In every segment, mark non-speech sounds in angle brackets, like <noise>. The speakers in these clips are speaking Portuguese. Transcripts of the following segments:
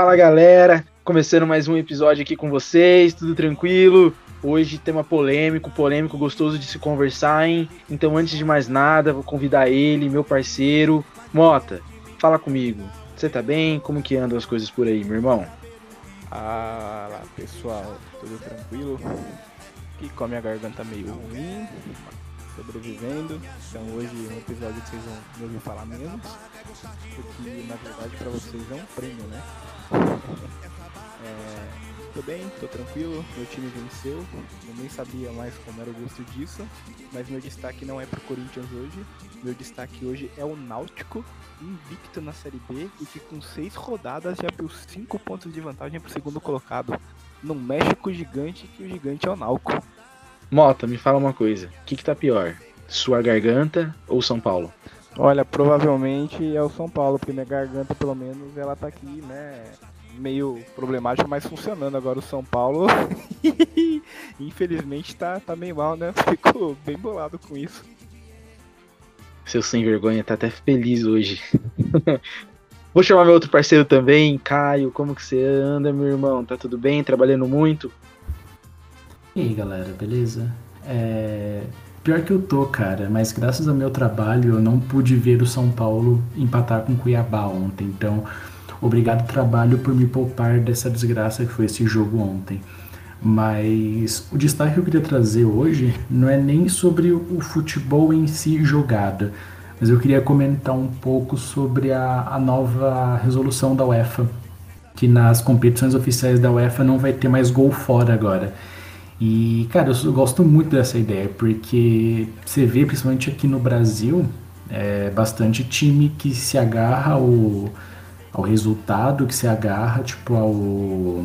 Fala galera, começando mais um episódio aqui com vocês, tudo tranquilo? Hoje tema polêmico, polêmico, gostoso de se conversar, hein? Então antes de mais nada, vou convidar ele, meu parceiro, Mota, fala comigo. Você tá bem? Como que andam as coisas por aí, meu irmão? Fala pessoal, tudo tranquilo? Aqui com a minha garganta meio ruim, sobrevivendo. Então hoje é um episódio que vocês vão me ouvir falar menos, porque na verdade para vocês é um prêmio, né? É, tô bem, tô tranquilo, meu time venceu, eu nem sabia mais como era o gosto disso, mas meu destaque não é pro Corinthians hoje, meu destaque hoje é o Náutico, invicto na Série B e que com seis rodadas já abriu cinco pontos de vantagem pro segundo colocado. Não mexe com o gigante, que o gigante é o Náutico. Mota, me fala uma coisa, o que, que tá pior? Sua garganta ou São Paulo? Olha, provavelmente é o São Paulo, porque minha garganta, pelo menos, ela tá aqui, né? Meio problemática, mas funcionando. Agora o São Paulo, <laughs> infelizmente, tá, tá meio mal, né? <laughs> Fico bem bolado com isso. Seu sem vergonha tá até feliz hoje. <laughs> Vou chamar meu outro parceiro também, Caio. Como que você anda, meu irmão? Tá tudo bem? Trabalhando muito? E aí, galera, beleza? É... Pior que eu tô, cara, mas graças ao meu trabalho eu não pude ver o São Paulo empatar com Cuiabá ontem. Então, obrigado trabalho por me poupar dessa desgraça que foi esse jogo ontem. Mas o destaque que eu queria trazer hoje não é nem sobre o futebol em si jogada, mas eu queria comentar um pouco sobre a, a nova resolução da UEFA, que nas competições oficiais da UEFA não vai ter mais gol fora agora. E, cara, eu gosto muito dessa ideia, porque você vê, principalmente aqui no Brasil, é bastante time que se agarra ao, ao resultado, que se agarra, tipo, ao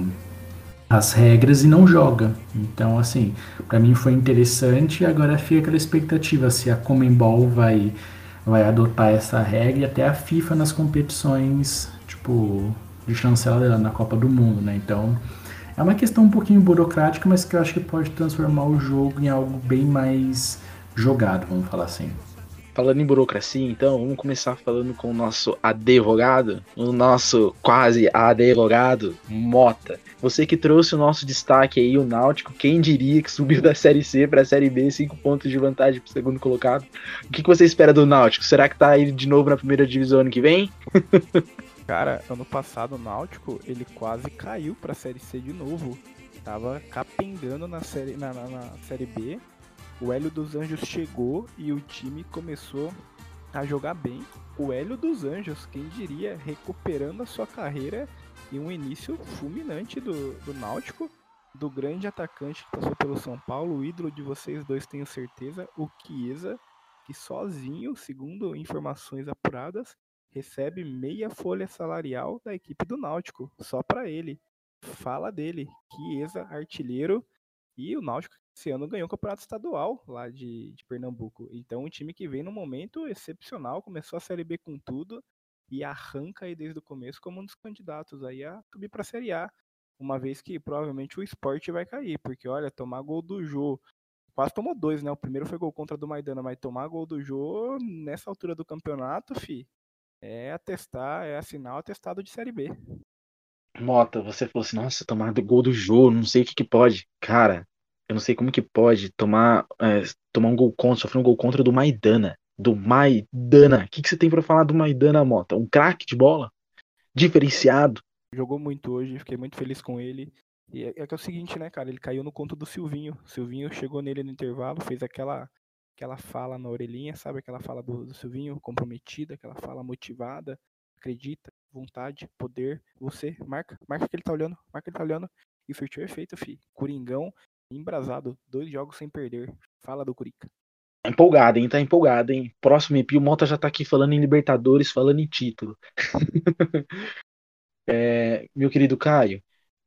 as regras e não joga. Então, assim, para mim foi interessante e agora fica aquela expectativa se a Comembol vai vai adotar essa regra e até a FIFA nas competições, tipo, de chancela na Copa do Mundo, né? Então, é uma questão um pouquinho burocrática, mas que eu acho que pode transformar o jogo em algo bem mais jogado, vamos falar assim. Falando em burocracia, então, vamos começar falando com o nosso advogado, o nosso quase advogado, Mota. Você que trouxe o nosso destaque aí, o Náutico, quem diria que subiu da Série C para a Série B, cinco pontos de vantagem para o segundo colocado. O que, que você espera do Náutico? Será que tá aí de novo na primeira divisão ano que vem? <laughs> Cara, ano passado o Náutico, ele quase caiu pra Série C de novo. Tava capengando na série, na, na, na série B. O Hélio dos Anjos chegou e o time começou a jogar bem. O Hélio dos Anjos, quem diria, recuperando a sua carreira e um início fulminante do, do Náutico, do grande atacante que passou pelo São Paulo, o ídolo de vocês dois, tenho certeza, o Chiesa, que sozinho, segundo informações apuradas, recebe meia folha salarial da equipe do Náutico, só para ele. Fala dele, Chiesa, artilheiro, e o Náutico esse ano ganhou o campeonato estadual lá de, de Pernambuco. Então, um time que vem num momento excepcional, começou a Série B com tudo e arranca aí desde o começo como um dos candidatos aí a subir para a Série A. Uma vez que provavelmente o esporte vai cair, porque olha, tomar gol do Jô, quase tomou dois, né? O primeiro foi gol contra do Maidana, mas tomar gol do Jô nessa altura do campeonato, fi, é atestar, é assinar o atestado de Série B. Mota, você falou assim, nossa, tomar do gol do jogo, não sei o que que pode. Cara, eu não sei como que pode tomar, é, tomar um gol contra, sofrer um gol contra do Maidana. Do Maidana. O que, que você tem para falar do Maidana, Mota? Um craque de bola? Diferenciado? jogou muito hoje, fiquei muito feliz com ele. E é, é que é o seguinte, né, cara? Ele caiu no conto do Silvinho. O Silvinho chegou nele no intervalo, fez aquela aquela fala na orelhinha, sabe? Aquela fala do, do Silvinho comprometida, aquela fala motivada, acredita, vontade, poder. Você, marca, marca que ele tá olhando, marca que ele tá olhando. E surtiu efeito, fi. Coringão, embrasado, dois jogos sem perder. Fala do Curica. Empolgado, hein? Tá empolgado, hein? Próximo EP, o Mota já tá aqui falando em Libertadores, falando em título. <laughs> é, meu querido Caio,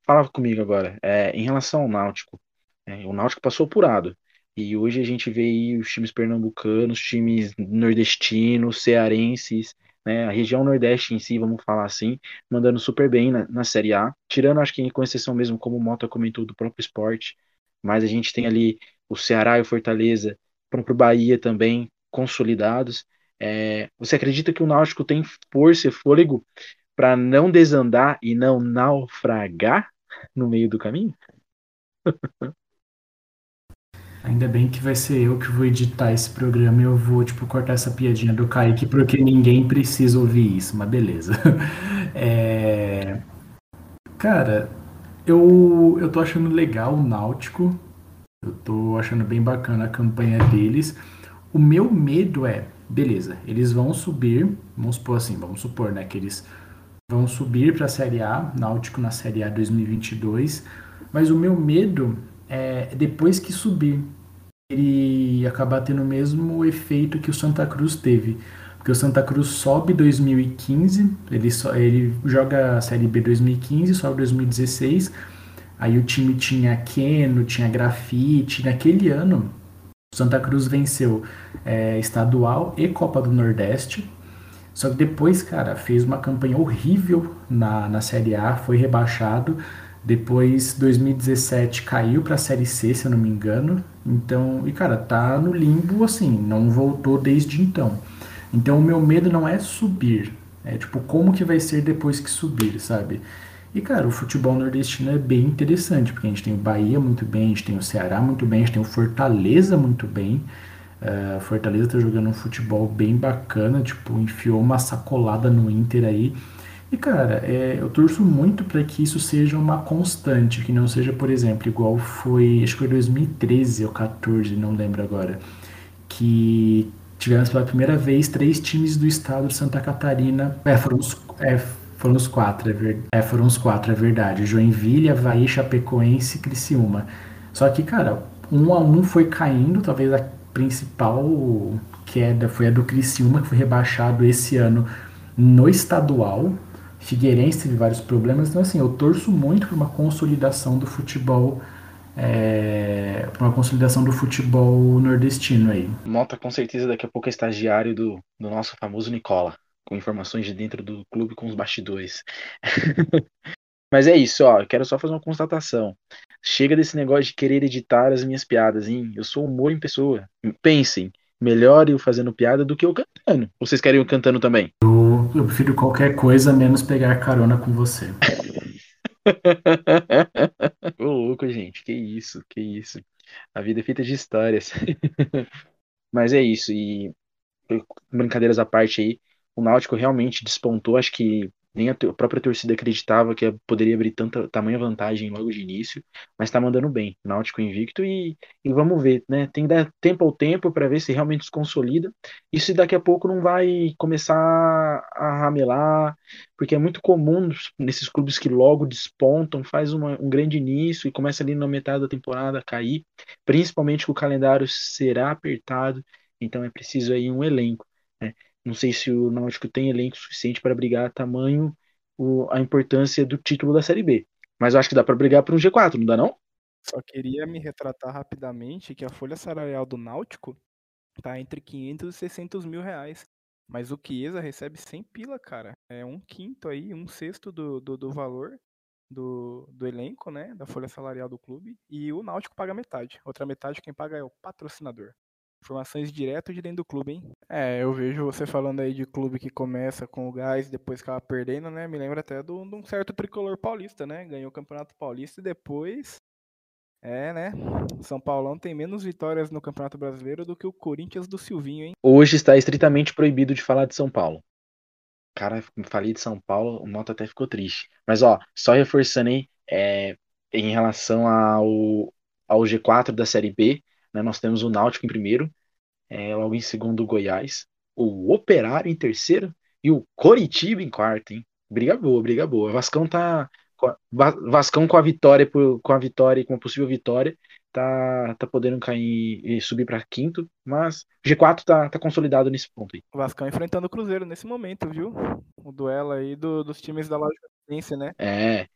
fala comigo agora. É, em relação ao Náutico, é, o Náutico passou apurado. E hoje a gente vê aí os times pernambucanos, times nordestinos, cearenses, né, a região Nordeste em si, vamos falar assim, mandando super bem na, na Série A. Tirando, acho que com exceção mesmo, como o Mota comentou, do próprio esporte. Mas a gente tem ali o Ceará e o Fortaleza, o próprio Bahia também, consolidados. É, você acredita que o Náutico tem força e fôlego para não desandar e não naufragar no meio do caminho? <laughs> Ainda bem que vai ser eu que vou editar esse programa e eu vou, tipo, cortar essa piadinha do Kaique, porque ninguém precisa ouvir isso, mas beleza. <laughs> É... Cara, eu, eu tô achando legal o Náutico, eu tô achando bem bacana a campanha deles. O meu medo é, beleza, eles vão subir, vamos supor assim, vamos supor, né, que eles vão subir para a Série A, Náutico na Série A 2022, mas o meu medo é, depois que subir, ele acabar tendo o mesmo efeito que o Santa Cruz teve. Porque o Santa Cruz sobe 2015, ele, so, ele joga a Série B 2015, sobe 2016. Aí o time tinha Keno, tinha Grafite. Naquele ano, o Santa Cruz venceu é, estadual e Copa do Nordeste. Só que depois, cara, fez uma campanha horrível na, na Série A, foi rebaixado. Depois, 2017 caiu para a Série C, se eu não me engano. Então, e cara, tá no limbo assim, não voltou desde então. Então, o meu medo não é subir, é tipo como que vai ser depois que subir, sabe? E cara, o futebol nordestino é bem interessante, porque a gente tem o Bahia muito bem, a gente tem o Ceará muito bem, a gente tem o Fortaleza muito bem. Uh, Fortaleza tá jogando um futebol bem bacana, tipo, enfiou uma sacolada no Inter aí. E cara, é, eu torço muito para que isso seja uma constante, que não seja, por exemplo, igual foi, acho que foi 2013 ou 14, não lembro agora, que tivemos pela primeira vez três times do estado de Santa Catarina, é, foram os, é, foram os quatro, é, ver, é, foram os quatro, é verdade, Joinville, Havaí, Chapecoense e Criciúma. Só que, cara, um a um foi caindo, talvez a principal queda foi a do Criciúma, que foi rebaixado esse ano no estadual, Figueirense teve vários problemas, então assim, eu torço muito por uma consolidação do futebol é, uma consolidação do futebol nordestino aí. Mota com certeza daqui a pouco é estagiário do, do nosso famoso Nicola, com informações de dentro do clube com os bastidores. <laughs> Mas é isso, ó, quero só fazer uma constatação. Chega desse negócio de querer editar as minhas piadas, hein? Eu sou humor em pessoa. Pensem, melhor eu fazendo piada do que eu cantando. Vocês querem eu cantando também? Eu, prefiro qualquer coisa menos pegar carona com você. <laughs> Ô louco, gente, que isso, que isso. A vida é feita de histórias. <laughs> Mas é isso, e brincadeiras à parte aí, o Náutico realmente despontou, acho que nem a, própria torcida acreditava que poderia abrir tanta tamanha vantagem logo de início, mas está mandando bem, Náutico invicto e, e vamos ver, né? Tem que dar tempo ao tempo para ver se realmente se consolida e se daqui a pouco não vai começar a ramelar, porque é muito comum nesses clubes que logo despontam, faz uma, um grande início e começa ali na metade da temporada a cair, principalmente que o calendário será apertado, então é preciso aí um elenco. Né? Não sei se o Náutico tem elenco suficiente para brigar tamanho o, a importância do título da Série B. Mas eu acho que dá para brigar por um G4, não dá não? Só queria me retratar rapidamente que a folha salarial do Náutico tá entre 500 e 600 mil reais. Mas o Chiesa recebe 100 pila, cara. É um quinto aí, um sexto do, do, do valor do, do elenco, né? Da folha salarial do clube. E o Náutico paga metade. Outra metade quem paga é o patrocinador. Informações direto de dentro do clube, hein? É, eu vejo você falando aí de clube que começa com o gás depois que ela perdendo, né? Me lembra até de um certo tricolor paulista, né? Ganhou o Campeonato Paulista e depois. É, né? São Paulão tem menos vitórias no Campeonato Brasileiro do que o Corinthians do Silvinho, hein? Hoje está estritamente proibido de falar de São Paulo. cara, falei de São Paulo, o Mota até ficou triste. Mas, ó, só reforçando aí, é, em relação ao, ao G4 da Série B, né, nós temos o Náutico em primeiro, é, logo em segundo o Goiás, o Operário em terceiro e o Coritiba em quarto, hein? Briga boa, briga boa. Vascão tá. Vascão com a vitória, com a vitória, com a possível vitória, tá, tá podendo cair e subir para quinto, mas G4 tá, tá consolidado nesse ponto aí. O Vascão enfrentando o Cruzeiro nesse momento, viu? O duelo aí do, dos times da Lógica né? É.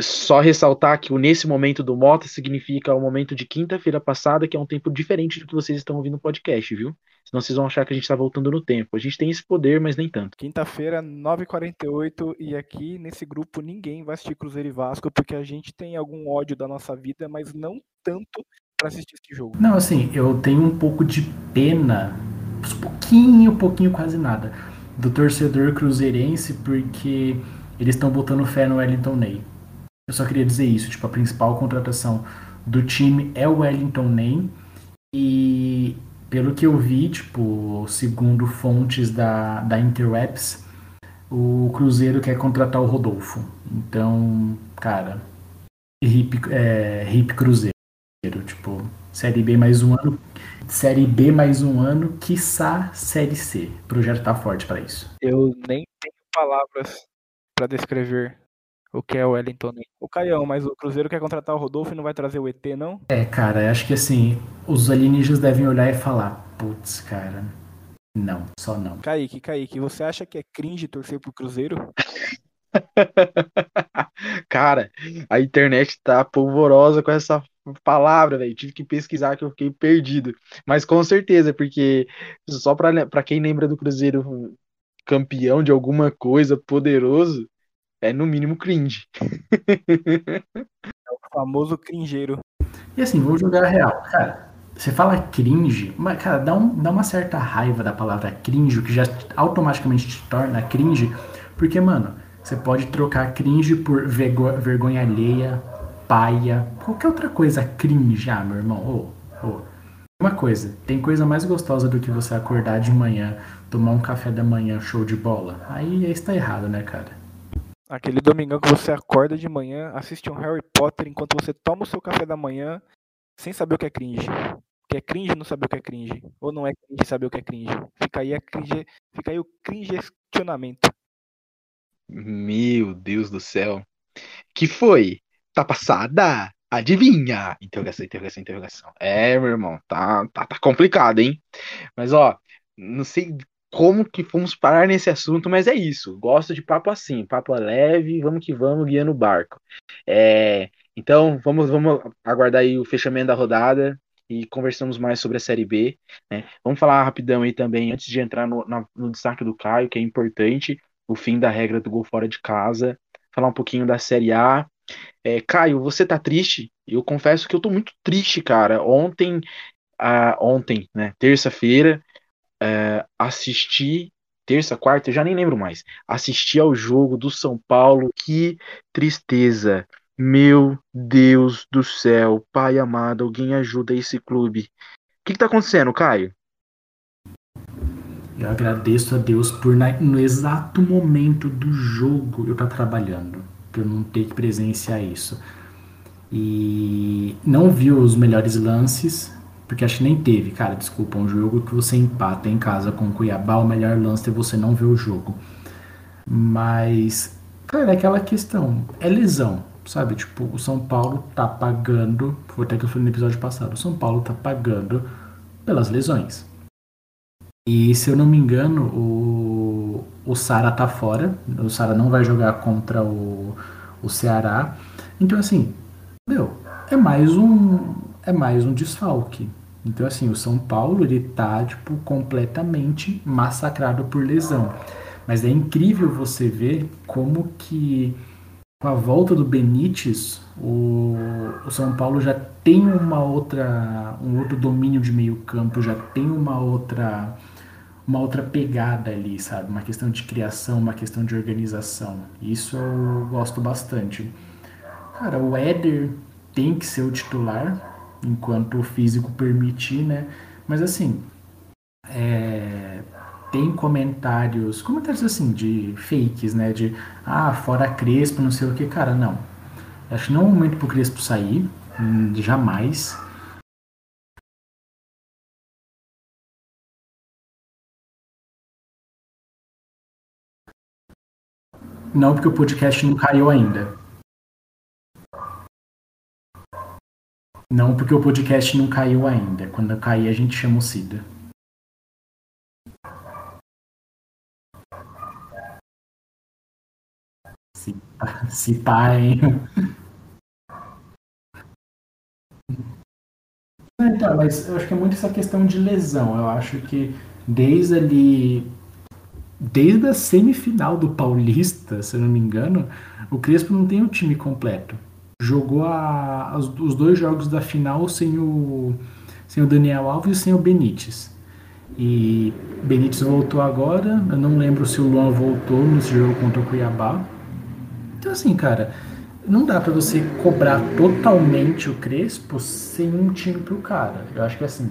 Só ressaltar que o nesse momento do Mota significa o momento de quinta-feira passada, que é um tempo diferente do que vocês estão ouvindo no podcast, viu? Senão vocês vão achar que a gente tá voltando no tempo. A gente tem esse poder, mas nem tanto. Quinta-feira, 9h48, e aqui nesse grupo ninguém vai assistir Cruzeiro e Vasco, porque a gente tem algum ódio da nossa vida, mas não tanto para assistir esse jogo. Não, assim, eu tenho um pouco de pena, um pouquinho, um pouquinho, quase nada, do torcedor cruzeirense, porque eles estão botando fé no Wellington Ney. Eu só queria dizer isso, tipo, a principal contratação do time é o Wellington Ney e pelo que eu vi, tipo, segundo fontes da, da Interwebs, o Cruzeiro quer contratar o Rodolfo. Então, cara, hip, é, hip Cruzeiro. Tipo, Série B mais um ano. Série B mais um ano, quiçá Série C. O projeto tá forte para isso. Eu nem tenho palavras para descrever o que é o Wellington. O Caião, mas o Cruzeiro quer contratar o Rodolfo e não vai trazer o ET, não? É, cara, acho que assim, os alienígenas devem olhar e falar, putz, cara, não, só não. Kaique, Kaique, você acha que é cringe torcer pro Cruzeiro? <laughs> cara, a internet tá polvorosa com essa palavra, velho. Tive que pesquisar que eu fiquei perdido. Mas com certeza, porque só pra, pra quem lembra do Cruzeiro campeão de alguma coisa poderoso, é no mínimo cringe. É o famoso cringeiro. E assim, vou jogar real. Cara, você fala cringe, mas, cara, dá, um, dá uma certa raiva da palavra cringe, que já automaticamente te torna cringe, porque, mano, você pode trocar cringe por vergo, vergonha alheia, paia, qualquer outra coisa cringe, ah, meu irmão, ô, ô. Uma coisa, tem coisa mais gostosa do que você acordar de manhã, tomar um café da manhã show de bola? Aí está errado, né, cara? Aquele domingão que você acorda de manhã, assiste um Harry Potter enquanto você toma o seu café da manhã, sem saber o que é cringe. Que é cringe não saber o que é cringe. Ou não é cringe saber o que é cringe. Fica aí, a cringe, fica aí o cringe questionamento. Meu Deus do céu. Que foi? Tá passada? Adivinha? Interrogação, interrogação, interrogação. É, meu irmão, tá, tá, tá complicado, hein? Mas, ó, não sei como que fomos parar nesse assunto, mas é isso. Gosto de papo assim, papo leve, vamos que vamos, guiando o barco. É, então, vamos, vamos aguardar aí o fechamento da rodada e conversamos mais sobre a Série B. Né? Vamos falar rapidão aí também, antes de entrar no, no, no destaque do Caio, que é importante, o fim da regra do gol fora de casa. Falar um pouquinho da Série A. É, Caio, você tá triste? Eu confesso que eu tô muito triste, cara. Ontem, ah, ontem, né, terça-feira, é, assisti terça, quarta, eu já nem lembro mais. Assisti ao jogo do São Paulo, que tristeza. Meu Deus do céu, pai amado, alguém ajuda esse clube. O que, que tá acontecendo, Caio? Eu agradeço a Deus por no exato momento do jogo eu estar tá trabalhando, para eu não ter que presenciar isso. E não vi os melhores lances, porque acho que nem teve, cara, desculpa, um jogo que você empata em casa com o Cuiabá, o melhor lance é você não ver o jogo. Mas, cara, é aquela questão, é lesão, sabe? Tipo, o São Paulo tá pagando, foi até que eu falei no episódio passado, o São Paulo tá pagando pelas lesões. E se eu não me engano, o, o Sara tá fora, o Sara não vai jogar contra o, o Ceará. Então, assim, meu, é mais um é mais um desfalque. Então, assim, o São Paulo, ele tá, tipo, completamente massacrado por lesão. Mas é incrível você ver como que, com a volta do Benítez, o, o São Paulo já tem uma outra, um outro domínio de meio campo, já tem uma outra uma outra pegada ali, sabe? Uma questão de criação, uma questão de organização. Isso eu gosto bastante. Cara, o Éder tem que ser o titular, enquanto o físico permitir, né? Mas assim, é, tem comentários, comentários assim, de fakes, né? De, ah, fora Crespo, não sei o que, cara, não. Acho que não é o momento pro Crespo sair, hum, jamais. Não, porque o podcast não caiu ainda. Não, porque o podcast não caiu ainda. Quando cair, a gente chama o Cida. Se, se pá, hein? Então, mas eu acho que é muito essa questão de lesão. Eu acho que desde ali desde a semifinal do Paulista, se eu não me engano, o Crespo não tem o time completo. Jogou a, os, os dois jogos da final sem o, sem o Daniel Alves e sem o Benítez. E Benítez voltou agora, eu não lembro se o Luan voltou nesse jogo contra o Cuiabá. Então assim, cara, não dá para você cobrar totalmente o Crespo sem um time pro cara. Eu acho que assim,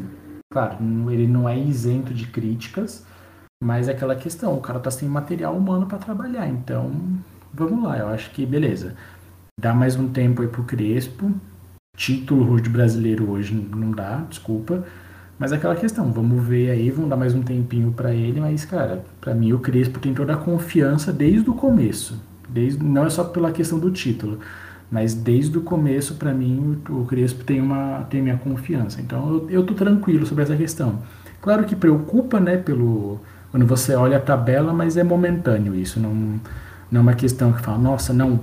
claro, ele não é isento de críticas, mas é aquela questão, o cara tá sem material humano para trabalhar, então vamos lá, eu acho que beleza. Dá mais um tempo aí pro Crespo. Título de brasileiro hoje não dá, desculpa. Mas é aquela questão, vamos ver aí, vamos dar mais um tempinho para ele, mas cara, para mim o Crespo tem toda a confiança desde o começo. Desde, não é só pela questão do título, mas desde o começo, para mim, o Crespo tem uma tem minha confiança. Então eu, eu tô tranquilo sobre essa questão. Claro que preocupa, né, pelo quando você olha a tabela, mas é momentâneo isso. Não, não é uma questão que fala, nossa, não,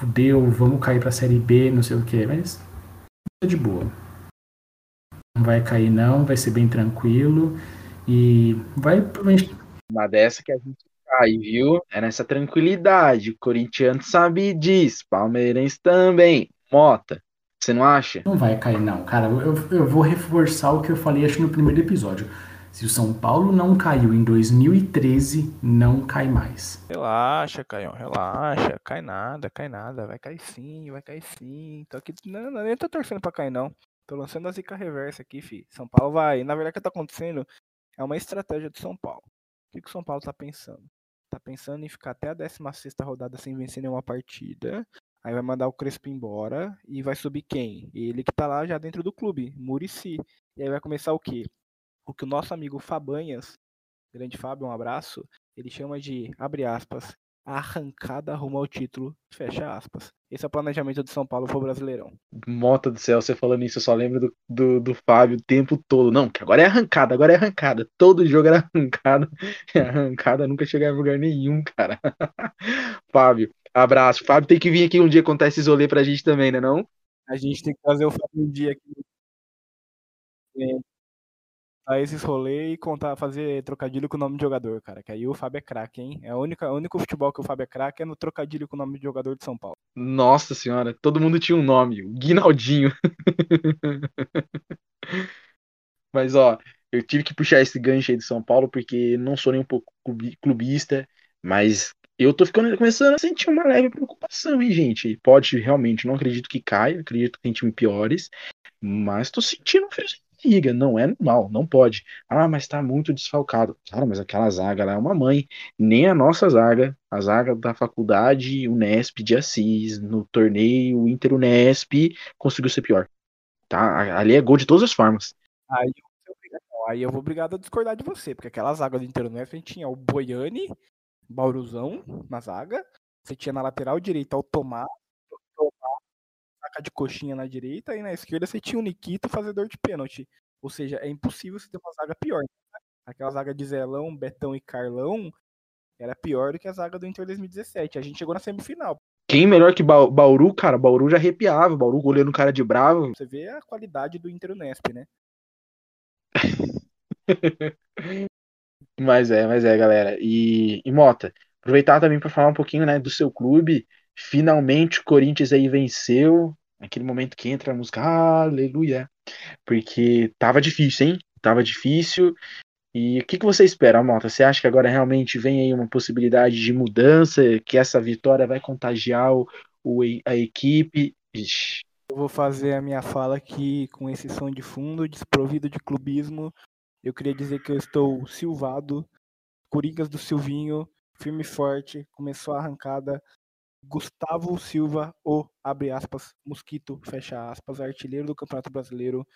fudeu, vamos cair para a Série B, não sei o que, mas é de boa. Não vai cair não, vai ser bem tranquilo e vai uma dessa que a gente cai, viu? É nessa tranquilidade. O corintiano sabe disso, palmeirense também. Mota, você não acha? Não vai cair não, cara. Eu, eu vou reforçar o que eu falei acho no primeiro episódio. Se o São Paulo não caiu em 2013, não cai mais. Relaxa, Caião, relaxa. Cai nada, cai nada. Vai cair sim, vai cair sim. Tô aqui, não, não, nem tô torcendo pra cair, não. Tô lançando a zica reversa aqui, fi. São Paulo vai. Na verdade, o que tá acontecendo é uma estratégia do São Paulo. O que, que o São Paulo tá pensando? Tá pensando em ficar até a 16 rodada sem vencer nenhuma partida. Aí vai mandar o Crespo embora e vai subir quem? Ele que tá lá já dentro do clube, Murici. E aí vai começar o quê? O que o nosso amigo Fabanhas, grande Fábio, um abraço, ele chama de, abre aspas, arrancada rumo ao título, fecha aspas. Esse é o planejamento de São Paulo pro Brasileirão. Mota do céu, você falando isso, eu só lembro do, do, do Fábio o tempo todo. Não, que agora é arrancada, agora é arrancada. Todo jogo era arrancada. <laughs> E arrancada nunca chegava em lugar nenhum, cara. <laughs> Fábio, abraço. Fábio tem que vir aqui um dia contar esse rolê pra gente também, né não? A gente tem que fazer o Fábio um dia aqui. É a esses rolês e contar, fazer trocadilho com o nome de jogador, cara. Que aí o Fábio é craque, hein? É o único, o único futebol que o Fábio é craque é no trocadilho com o nome de jogador de São Paulo. Nossa senhora, todo mundo tinha um nome, o Guinaldinho. <laughs> Mas ó, eu tive que puxar esse gancho aí de São Paulo porque não sou nem um pouco clubista, mas eu tô ficando começando a sentir uma leve preocupação, hein, gente? Pode realmente, não acredito que caia, acredito que tem time piores, mas tô sentindo um friozinho liga, não é normal, não pode. Ah, mas tá muito desfalcado. Cara, mas aquela zaga lá é uma mãe. Nem a nossa zaga, a zaga da faculdade Unesp de Assis, no torneio Inter Unesp, conseguiu ser pior. Tá? Ali é gol de todas as formas. Aí eu, aí eu vou obrigado a discordar de você, porque aquela zaga do Inter Unesp a gente tinha o Boiani, Bauruzão na zaga, você tinha na lateral direita o Tomás, de coxinha na direita e na esquerda você tinha o Nikito fazedor de pênalti. Ou seja, é impossível você ter uma zaga pior. Né? Aquela zaga de Zelão, Betão e Carlão era pior do que a zaga do Inter 2017. A gente chegou na semifinal. Quem melhor que ba Bauru, cara? Bauru já arrepiava. Bauru goleiro cara de bravo. Você vê a qualidade do Inter Unesp, né? <laughs> mas é, mas é, galera. E, e Mota, aproveitar também para falar um pouquinho, né, do seu clube. Finalmente o Corinthians aí venceu Aquele momento que entra a música, aleluia. Porque tava difícil, hein? Tava difícil. E o que, que você espera, Mota? Você acha que agora realmente vem aí uma possibilidade de mudança? Que essa vitória vai contagiar o, o a equipe? Ixi. Eu vou fazer a minha fala aqui com esse som de fundo, desprovido de clubismo. Eu queria dizer que eu estou silvado Coringas do Silvinho, firme e forte, começou a arrancada. Gustavo Silva, o abre aspas, mosquito, fecha aspas, artilheiro do Campeonato Brasileiro,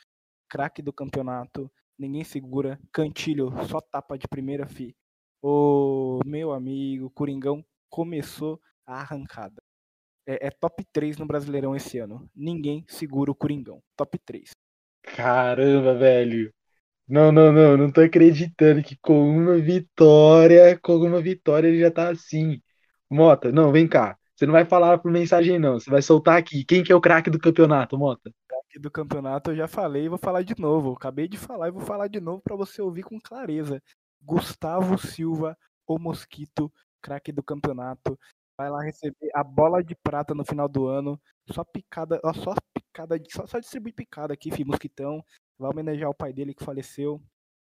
craque do campeonato, ninguém segura, cantilho, só tapa de primeira fi. O meu amigo Coringão começou a arrancada. É, é top 3 no Brasileirão esse ano. Ninguém segura o Coringão. Top 3. Caramba, velho. Não, não, não, não tô acreditando que com uma vitória, com uma vitória ele já tá assim. Mota, não, vem cá. Você não vai falar por mensagem, não. Você vai soltar aqui. Quem que é o craque do campeonato, Mota? Craque do campeonato eu já falei e vou falar de novo. Acabei de falar e vou falar de novo para você ouvir com clareza. Gustavo Silva, o Mosquito, craque do campeonato. Vai lá receber a bola de prata no final do ano. Só picada, só picada, só, só distribui picada aqui, filho. Mosquitão. Vai homenagear o pai dele que faleceu.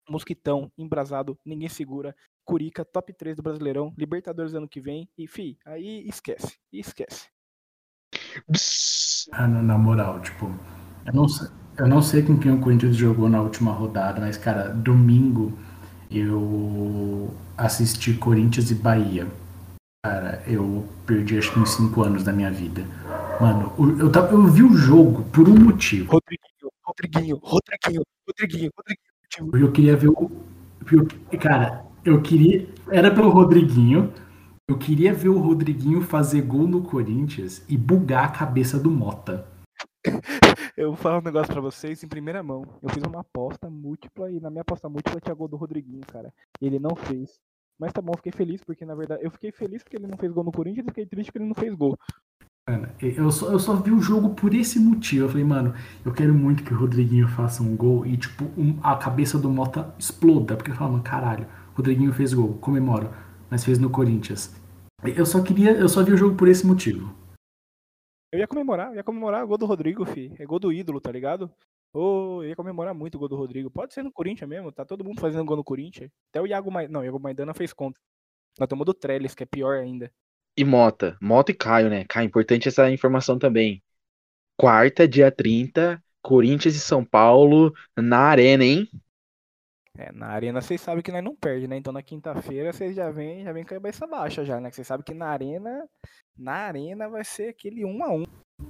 Mosquitão, embrasado, ninguém segura. Curica, top 3 do Brasileirão, Libertadores ano que vem. E, fi, aí esquece. Esquece. Ah, na moral, tipo, eu não, sei, eu não sei com quem o Corinthians jogou na última rodada, mas, cara, domingo eu assisti Corinthians e Bahia. Cara, eu perdi acho que uns 5 anos da minha vida. Mano, eu, tava, eu vi o jogo por um motivo. Rodriguinho, Rodriguinho, Rodriguinho, Rodriguinho, Rodriguinho. Eu queria ver o. Cara, eu queria. Era pelo Rodriguinho. Eu queria ver o Rodriguinho fazer gol no Corinthians e bugar a cabeça do Mota. Eu vou falar um negócio pra vocês em primeira mão. Eu fiz uma aposta múltipla e na minha aposta múltipla tinha gol do Rodriguinho, cara. Ele não fez. Mas tá bom, fiquei feliz porque na verdade eu fiquei feliz porque ele não fez gol no Corinthians e fiquei triste porque ele não fez gol. Mano, eu só, eu só vi o jogo por esse motivo. Eu falei, mano, eu quero muito que o Rodriguinho faça um gol e, tipo, um, a cabeça do Mota exploda. Porque eu falo, mano, caralho, Rodriguinho fez gol, comemoro, mas fez no Corinthians. Eu só queria, eu só vi o jogo por esse motivo. Eu ia comemorar, eu ia comemorar o gol do Rodrigo, fi. É gol do ídolo, tá ligado? Oh, eu ia comemorar muito o gol do Rodrigo. Pode ser no Corinthians mesmo, tá todo mundo fazendo gol no Corinthians. Até o Iago Maidana, não, o Iago Maidana fez conta. Nós tomou do Trellis, que é pior ainda. E Mota, Mota e Caio, né? Caio, importante essa informação também. Quarta, dia 30, Corinthians e São Paulo na Arena, hein? É, na Arena vocês sabem que nós não perde, né? Então na quinta-feira vocês já vêm já vem com a cabeça baixa já, né? Que vocês sabem que na Arena, na Arena vai ser aquele 1 a 1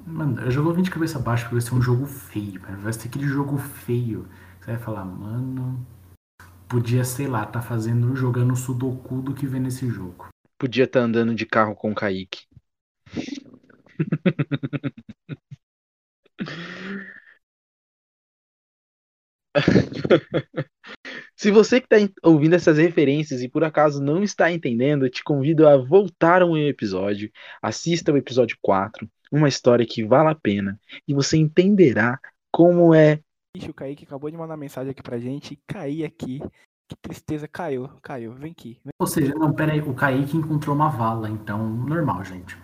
Mano, eu jogo 20 de cabeça baixa porque vai ser um jogo feio, mano. Vai ser aquele jogo feio. Você vai falar, mano, podia, sei lá, tá fazendo, jogando sudoku do que vê nesse jogo. Podia estar tá andando de carro com o Kaique. <laughs> Se você que está ouvindo essas referências e por acaso não está entendendo, eu te convido a voltar um episódio, assista o episódio 4, uma história que vale a pena, e você entenderá como é. Ixi, o Kaique acabou de mandar mensagem aqui pra gente, caí aqui. Que tristeza, caiu, caiu, vem aqui. Vem. Ou seja, não, peraí, o Kaique encontrou uma vala, então normal, gente.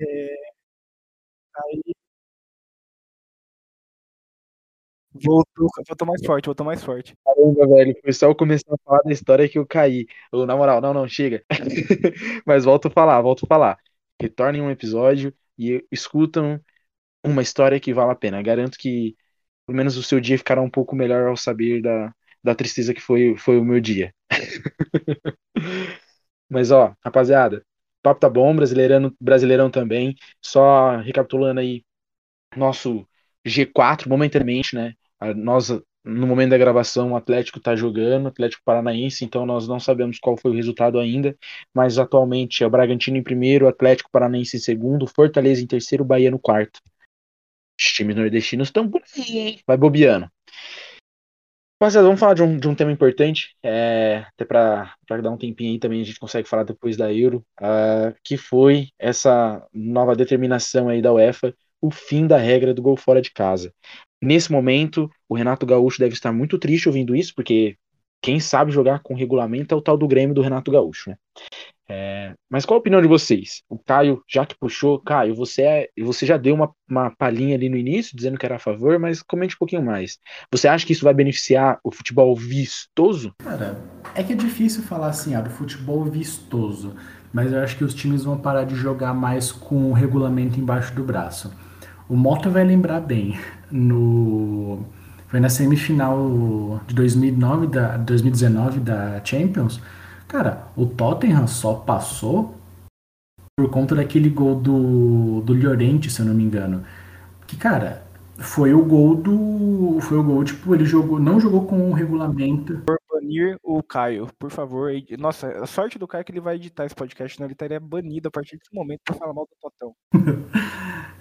É. Aí. Voltou, voltou mais forte, voltou mais forte. Caramba, velho, o pessoal começou a falar da história que eu caí. Eu, na moral, não, não, chega. <laughs> Mas volto a falar, volto a falar. Retornem um episódio e escutam uma história que vale a pena. Garanto que pelo menos o seu dia ficará um pouco melhor ao saber da, da tristeza que foi, foi o meu dia. <laughs> Mas ó, rapaziada, o papo tá bom, brasileirão, brasileirão também. Só recapitulando aí, nosso G4, momentaneamente, né? Nós, no momento da gravação, o Atlético tá jogando, Atlético Paranaense, então nós não sabemos qual foi o resultado ainda, mas atualmente é o Bragantino em primeiro, Atlético Paranaense em segundo, Fortaleza em terceiro, Bahia no quarto. Os times nordestinos estão por aí, hein? Vai bobeando. Rapaziada, vamos falar de um, de um tema importante, é, até para dar um tempinho aí também a gente consegue falar depois da Euro, uh, que foi essa nova determinação aí da UEFA, o fim da regra do gol fora de casa. Nesse momento, o Renato Gaúcho deve estar muito triste ouvindo isso, porque quem sabe jogar com regulamento é o tal do Grêmio do Renato Gaúcho, né? É, mas qual a opinião de vocês? O Caio, já que puxou, Caio, você, é, você já deu uma, uma palhinha ali no início, dizendo que era a favor, mas comente um pouquinho mais. Você acha que isso vai beneficiar o futebol vistoso? Cara, é que é difícil falar assim, ah, do futebol vistoso, mas eu acho que os times vão parar de jogar mais com o regulamento embaixo do braço. O Mota vai lembrar bem, no foi na semifinal de 2009 da 2019 da Champions, Cara, o Tottenham só passou por conta daquele gol do, do Llorente, se eu não me engano. Que, cara, foi o gol do. Foi o gol, tipo, ele jogou, não jogou com o regulamento. Banir o Caio, por favor. Nossa, a sorte do Caio é que ele vai editar esse podcast, senão ele estaria banido a partir desse momento pra falar mal do Totão. <laughs>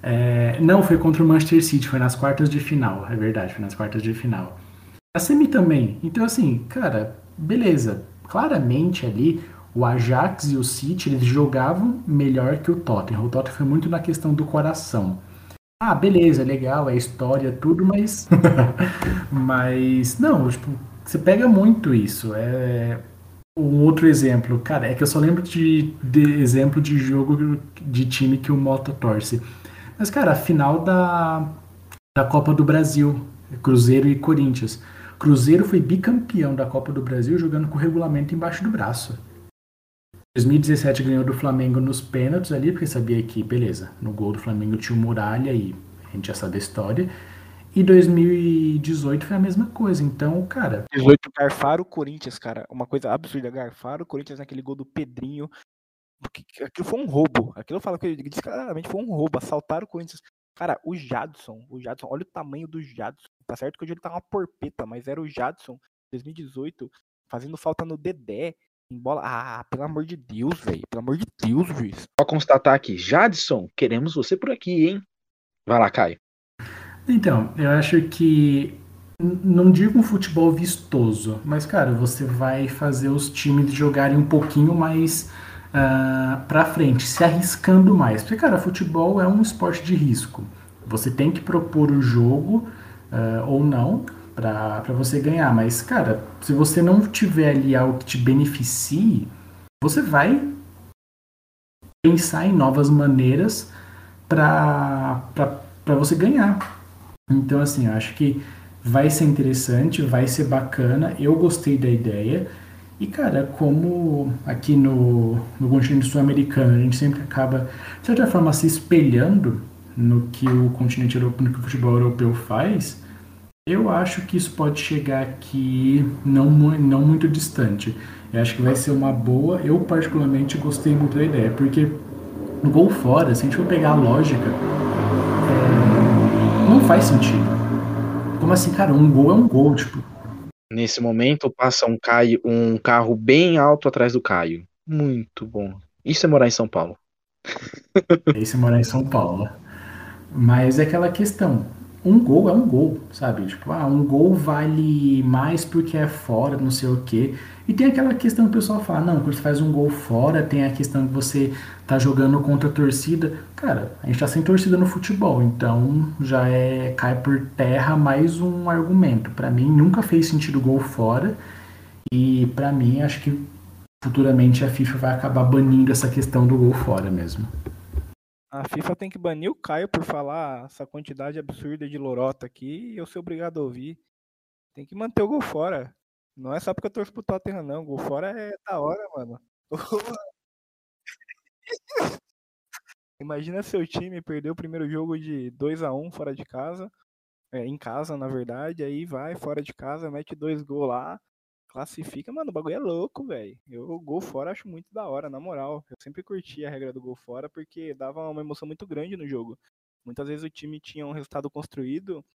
é, não, foi contra o Manchester City, foi nas quartas de final, é verdade, foi nas quartas de final. A semi também. Então, assim, cara, beleza. Claramente ali, o Ajax e o City, eles jogavam melhor que o Tottenham. O Tottenham foi muito na questão do coração. Ah, beleza, legal, é história, tudo, mas. <laughs> mas. Não, tipo, você pega muito isso. É. Um outro exemplo, cara, é que eu só lembro de, de exemplo de jogo de time que o Mota torce. Mas, cara, a final da, da Copa do Brasil, Cruzeiro e Corinthians. Cruzeiro foi bicampeão da Copa do Brasil jogando com o regulamento embaixo do braço. 2017 ganhou do Flamengo nos pênaltis ali, porque sabia que, beleza, no gol do Flamengo tinha o Muralha e a gente já sabe a história. E 2018 foi a mesma coisa. Então, cara. 18 garfaram o Corinthians, cara. Uma coisa absurda. Garfaram o Corinthians naquele gol do Pedrinho. Porque aquilo foi um roubo. Aquilo fala que claramente foi um roubo. Assaltaram o Corinthians. Cara, o Jadson, o Jadson, olha o tamanho do Jadson. Tá certo que hoje ele tá uma porpeta, mas era o Jadson, 2018, fazendo falta no Dedé. Em bola. Ah, pelo amor de Deus, velho. Pelo amor de Deus, juiz. Só constatar aqui, Jadson, queremos você por aqui, hein? Vai lá, Caio. Então, eu acho que não digo um futebol vistoso, mas cara, você vai fazer os times jogarem um pouquinho mais uh, pra frente, se arriscando mais. Porque, cara, futebol é um esporte de risco. Você tem que propor o jogo uh, ou não, para você ganhar. Mas, cara, se você não tiver ali algo que te beneficie, você vai pensar em novas maneiras para você ganhar. Então, assim, acho que vai ser interessante, vai ser bacana. Eu gostei da ideia. E, cara, como aqui no, no continente sul-americano a gente sempre acaba, de certa forma, se espelhando no que o continente europeu, no que o futebol europeu faz, eu acho que isso pode chegar aqui não, não muito distante. Eu acho que vai ser uma boa. Eu, particularmente, gostei muito da ideia, porque no gol fora, se a gente for pegar a lógica, faz sentido. Como assim, cara? Um gol é um gol, tipo. Nesse momento passa um, Caio, um carro bem alto atrás do Caio. Muito bom. Isso é morar em São Paulo. <laughs> Isso é morar em São Paulo. Mas é aquela questão um gol é um gol, sabe? Tipo, ah, um gol vale mais porque é fora, não sei o quê. E tem aquela questão que o pessoal fala, não, quando você faz um gol fora, tem a questão que você tá jogando contra a torcida. Cara, a gente tá sem torcida no futebol, então já é cai por terra mais um argumento. Para mim nunca fez sentido gol fora. E para mim acho que futuramente a FIFA vai acabar banindo essa questão do gol fora mesmo. A FIFA tem que banir o Caio por falar essa quantidade absurda de lorota aqui e eu ser obrigado a ouvir. Tem que manter o gol fora. Não é só porque eu torço pro Tottenham, não. O gol fora é da hora, mano. <laughs> Imagina seu time perder o primeiro jogo de 2 a 1 fora de casa. É, em casa, na verdade. Aí vai fora de casa, mete dois gols lá classifica, mano, o bagulho é louco, velho. Eu gol fora acho muito da hora, na moral. Eu sempre curti a regra do gol fora porque dava uma emoção muito grande no jogo. Muitas vezes o time tinha um resultado construído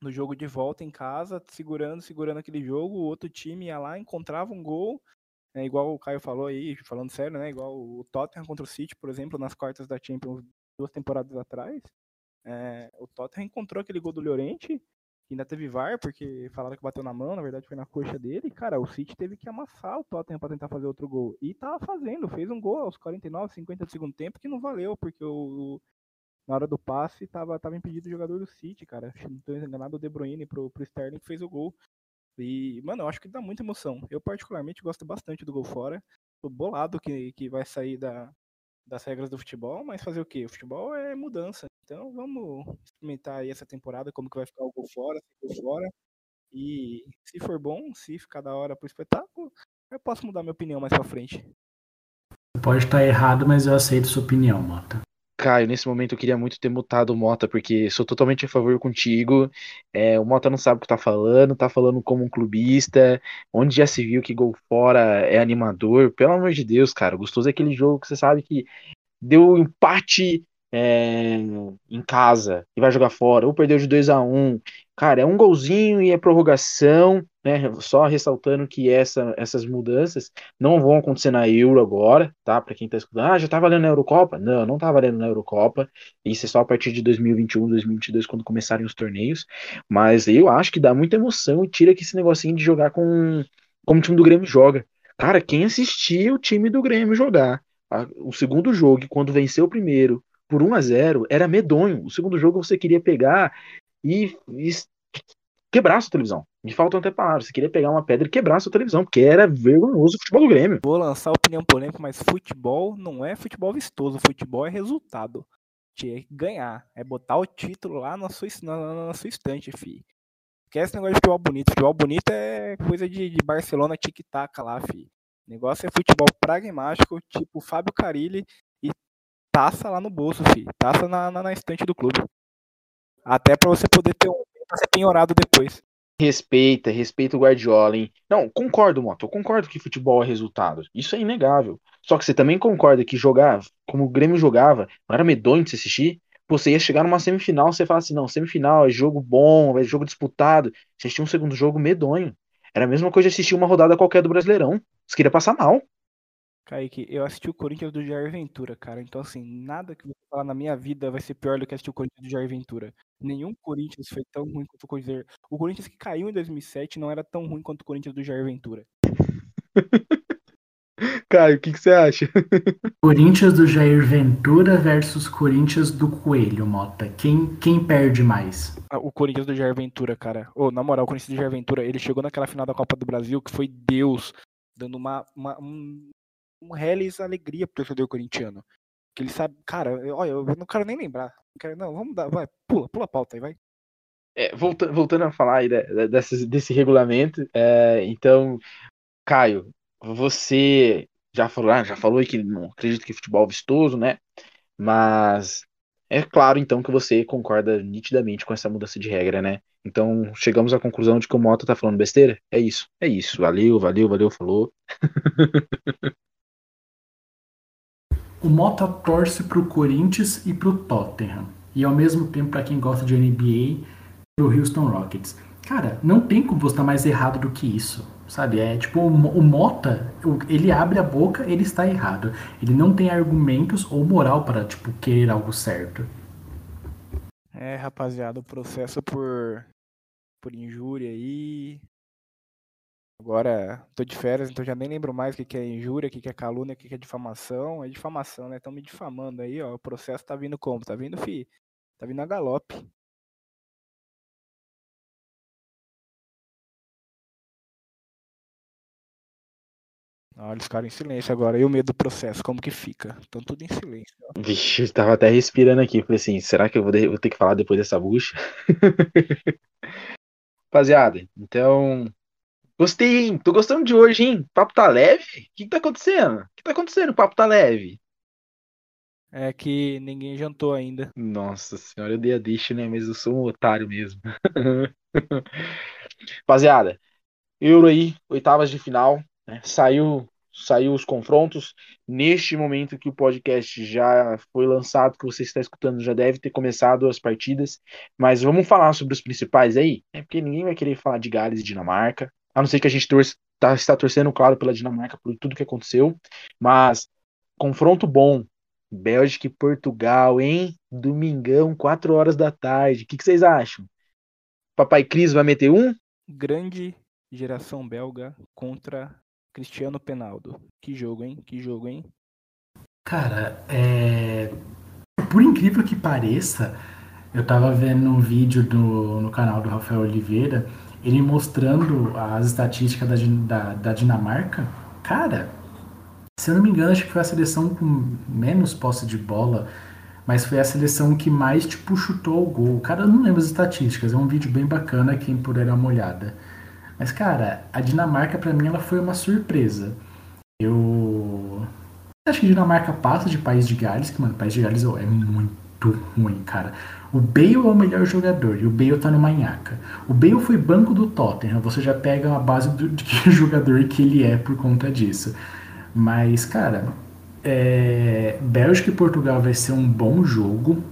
no jogo de volta em casa, segurando, segurando aquele jogo, o outro time ia lá, encontrava um gol, né, igual o Caio falou aí, falando sério, né, igual o Tottenham contra o City, por exemplo, nas quartas da Champions duas temporadas atrás, é, o Tottenham encontrou aquele gol do Llorente ainda teve VAR, porque falaram que bateu na mão, na verdade foi na coxa dele. Cara, o City teve que amassar o Tottenham para tentar fazer outro gol. E tava fazendo, fez um gol aos 49, 50 do segundo tempo que não valeu, porque o, na hora do passe tava, tava impedido o jogador do City, cara. Não tô enganado o De Bruyne pro, pro Sterling que fez o gol. E, mano, eu acho que dá muita emoção. Eu particularmente gosto bastante do gol fora. Tô bolado que, que vai sair da, das regras do futebol, mas fazer o quê? O futebol é mudança. Então vamos experimentar aí essa temporada, como que vai ficar o gol fora, se gol fora. E se for bom, se ficar da hora pro espetáculo, eu posso mudar minha opinião mais pra frente. Pode estar errado, mas eu aceito sua opinião, Mota. Caio, nesse momento eu queria muito ter mutado o Mota, porque sou totalmente a favor contigo. É, o Mota não sabe o que tá falando, tá falando como um clubista, onde já se viu que gol fora é animador. Pelo amor de Deus, cara, gostoso é aquele jogo que você sabe que deu empate é, em casa e vai jogar fora, ou perdeu de 2 a 1 um. Cara, é um golzinho e é prorrogação, né? Só ressaltando que essa, essas mudanças não vão acontecer na Euro agora, tá? Para quem tá escutando, ah, já tá valendo na Eurocopa? Não, não tá valendo na Eurocopa. Isso é só a partir de 2021, 2022, quando começarem os torneios. Mas eu acho que dá muita emoção e tira que esse negocinho de jogar com como o time do Grêmio joga. Cara, quem assistia o time do Grêmio jogar o segundo jogo, quando venceu o primeiro por 1 a 0 era medonho. O segundo jogo você queria pegar e, e quebrar sua televisão. Me faltam até palavras. Você queria pegar uma pedra e quebrar sua televisão, porque era vergonhoso o futebol do Grêmio. Vou lançar opinião polêmica, mas futebol não é futebol vistoso. Futebol é resultado. É ganhar. É botar o título lá na sua, na, na sua estante, fi. Esquece esse negócio de futebol bonito. Futebol bonito é coisa de, de Barcelona tic-tac lá, fi. O negócio é futebol pragmático, tipo Fábio Carilli taça lá no bolso, fi. Taça na, na, na estante do clube. Até para você poder ter um pra ser penhorado depois. Respeita, respeita o Guardiola, hein? Não, concordo, Moto. Eu concordo que futebol é resultado. Isso é inegável. Só que você também concorda que jogar, como o Grêmio jogava, não era medonho de se assistir? Você ia chegar numa semifinal, você fala assim, não, semifinal é jogo bom, é jogo disputado. Você assistia um segundo jogo medonho. Era a mesma coisa de assistir uma rodada qualquer do Brasileirão. Você queria passar mal. Kaique, eu assisti o Corinthians do Jair Ventura, cara. Então, assim, nada que você falar na minha vida vai ser pior do que assistir o Corinthians do Jair Ventura. Nenhum Corinthians foi tão ruim quanto o Corinthians. O Corinthians que caiu em 2007 não era tão ruim quanto o Corinthians do Jair Ventura. <laughs> Caio, o que, que, você acha? <laughs> Corinthians do Jair Ventura versus Corinthians do Coelho, Mota. Quem, quem perde mais? Ah, o Corinthians do Jair Ventura, cara. Oh, na moral, o Corinthians do Jair Ventura, ele chegou naquela final da Copa do Brasil que foi Deus dando uma, uma um, um reles alegria pro torcedor corintiano. Que ele sabe, cara, olha, eu não quero nem lembrar. Não, quero, não vamos dar, vai, pula, pula a pauta aí, vai. É, voltando, voltando a falar aí desse, desse regulamento, é, então, Caio, você já falou, ah, já falou que não acredita que futebol é vistoso, né? Mas é claro então que você concorda nitidamente com essa mudança de regra, né? Então chegamos à conclusão de que o Mota tá falando besteira? É isso, é isso. Valeu, valeu, valeu, falou. <laughs> o Mota torce para o Corinthians e para o Tottenham. E ao mesmo tempo, para quem gosta de NBA, para o Houston Rockets. Cara, não tem como você estar mais errado do que isso. Sabe? É tipo, o, o Mota, ele abre a boca, ele está errado. Ele não tem argumentos ou moral para, tipo, querer algo certo. É, rapaziada, o processo por, por injúria aí, Agora, tô de férias, então já nem lembro mais o que é injúria, o que é calúnia, o que é difamação. É difamação, né? Estão me difamando aí, ó. O processo tá vindo como? Tá vindo, fi? Tá vindo a galope. Olha, eles ficaram em silêncio agora. E o medo do processo, como que fica? Estão tudo em silêncio. Ó. Vixe, eu tava até respirando aqui. Falei assim, será que eu vou, vou ter que falar depois dessa bucha? <laughs> Rapaziada, então Gostei, hein? Tô gostando de hoje, hein? Papo tá leve? O que, que tá acontecendo? O que tá acontecendo? O papo tá leve. É que ninguém jantou ainda. Nossa senhora, eu dei a deixa, né? Mas eu sou um otário mesmo. <laughs> Rapaziada, Euro aí, oitavas de final. Né? Saiu, saiu os confrontos. Neste momento que o podcast já foi lançado, que você está escutando, já deve ter começado as partidas. Mas vamos falar sobre os principais aí, né? Porque ninguém vai querer falar de Gales e Dinamarca. A não ser que a gente torce, tá, está torcendo, claro, pela Dinamarca, por tudo que aconteceu. Mas confronto bom. Bélgica e Portugal, hein? Domingão, 4 horas da tarde. O que, que vocês acham? Papai Cris vai meter um? Grande geração belga contra Cristiano Penaldo. Que jogo, hein? Que jogo, hein? Cara, é... por incrível que pareça, eu tava vendo um vídeo do, no canal do Rafael Oliveira ele mostrando as estatísticas da, da, da, Dinamarca, cara, se eu não me engano, acho que foi a seleção com menos posse de bola, mas foi a seleção que mais, tipo, chutou o gol. Cara, eu não lembro as estatísticas, é um vídeo bem bacana, quem puder dar uma olhada. Mas, cara, a Dinamarca, para mim, ela foi uma surpresa. Eu Acho que Dinamarca passa de País de Gales, que, mano, País de Gales é muito ruim, cara. O Bale é o melhor jogador e o Bale tá no manhaca. O Bale foi banco do Tottenham, você já pega a base do, de que <laughs> jogador que ele é por conta disso. Mas, cara, é... Bélgica e Portugal vai ser um bom jogo.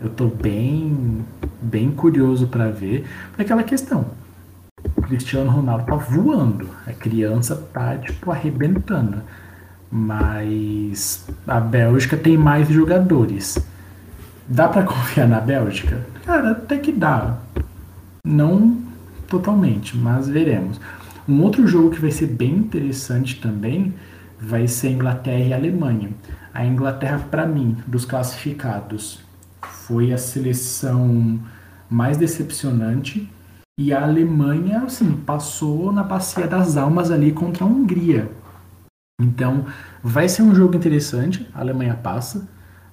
Eu tô bem, bem curioso para ver. É aquela questão. O Cristiano Ronaldo tá voando. A criança tá, tipo, arrebentando. Mas a Bélgica tem mais jogadores. Dá para <laughs> confiar na Bélgica? Cara, até que dá. Não totalmente, mas veremos. Um outro jogo que vai ser bem interessante também vai ser Inglaterra e Alemanha. A Inglaterra, para mim, dos classificados, foi a seleção mais decepcionante. E a Alemanha, assim, passou na bacia das almas ali contra a Hungria. Então, vai ser um jogo interessante. A Alemanha passa.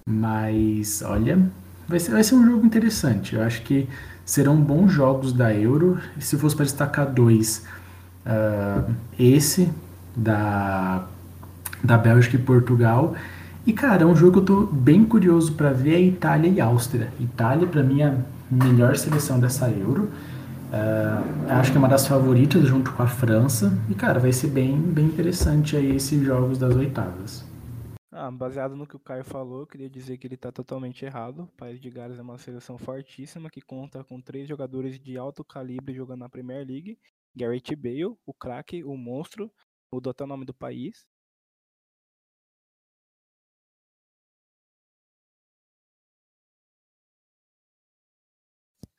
Mas, olha, vai ser, vai ser um jogo interessante. Eu acho que serão bons jogos da Euro. E se fosse para destacar dois, uh, esse da, da Bélgica e Portugal. E, cara, é um jogo que eu tô bem curioso para ver é Itália e Áustria. Itália, para mim, é a melhor seleção dessa Euro. Uh, acho que é uma das favoritas junto com a França. E, cara, vai ser bem, bem interessante aí esses jogos das oitavas. Ah, baseado no que o Caio falou, eu queria dizer que ele está totalmente errado. O País de Gales é uma seleção fortíssima que conta com três jogadores de alto calibre jogando na Premier League: Gareth Bale, o craque, o monstro, mudou até o nome do país.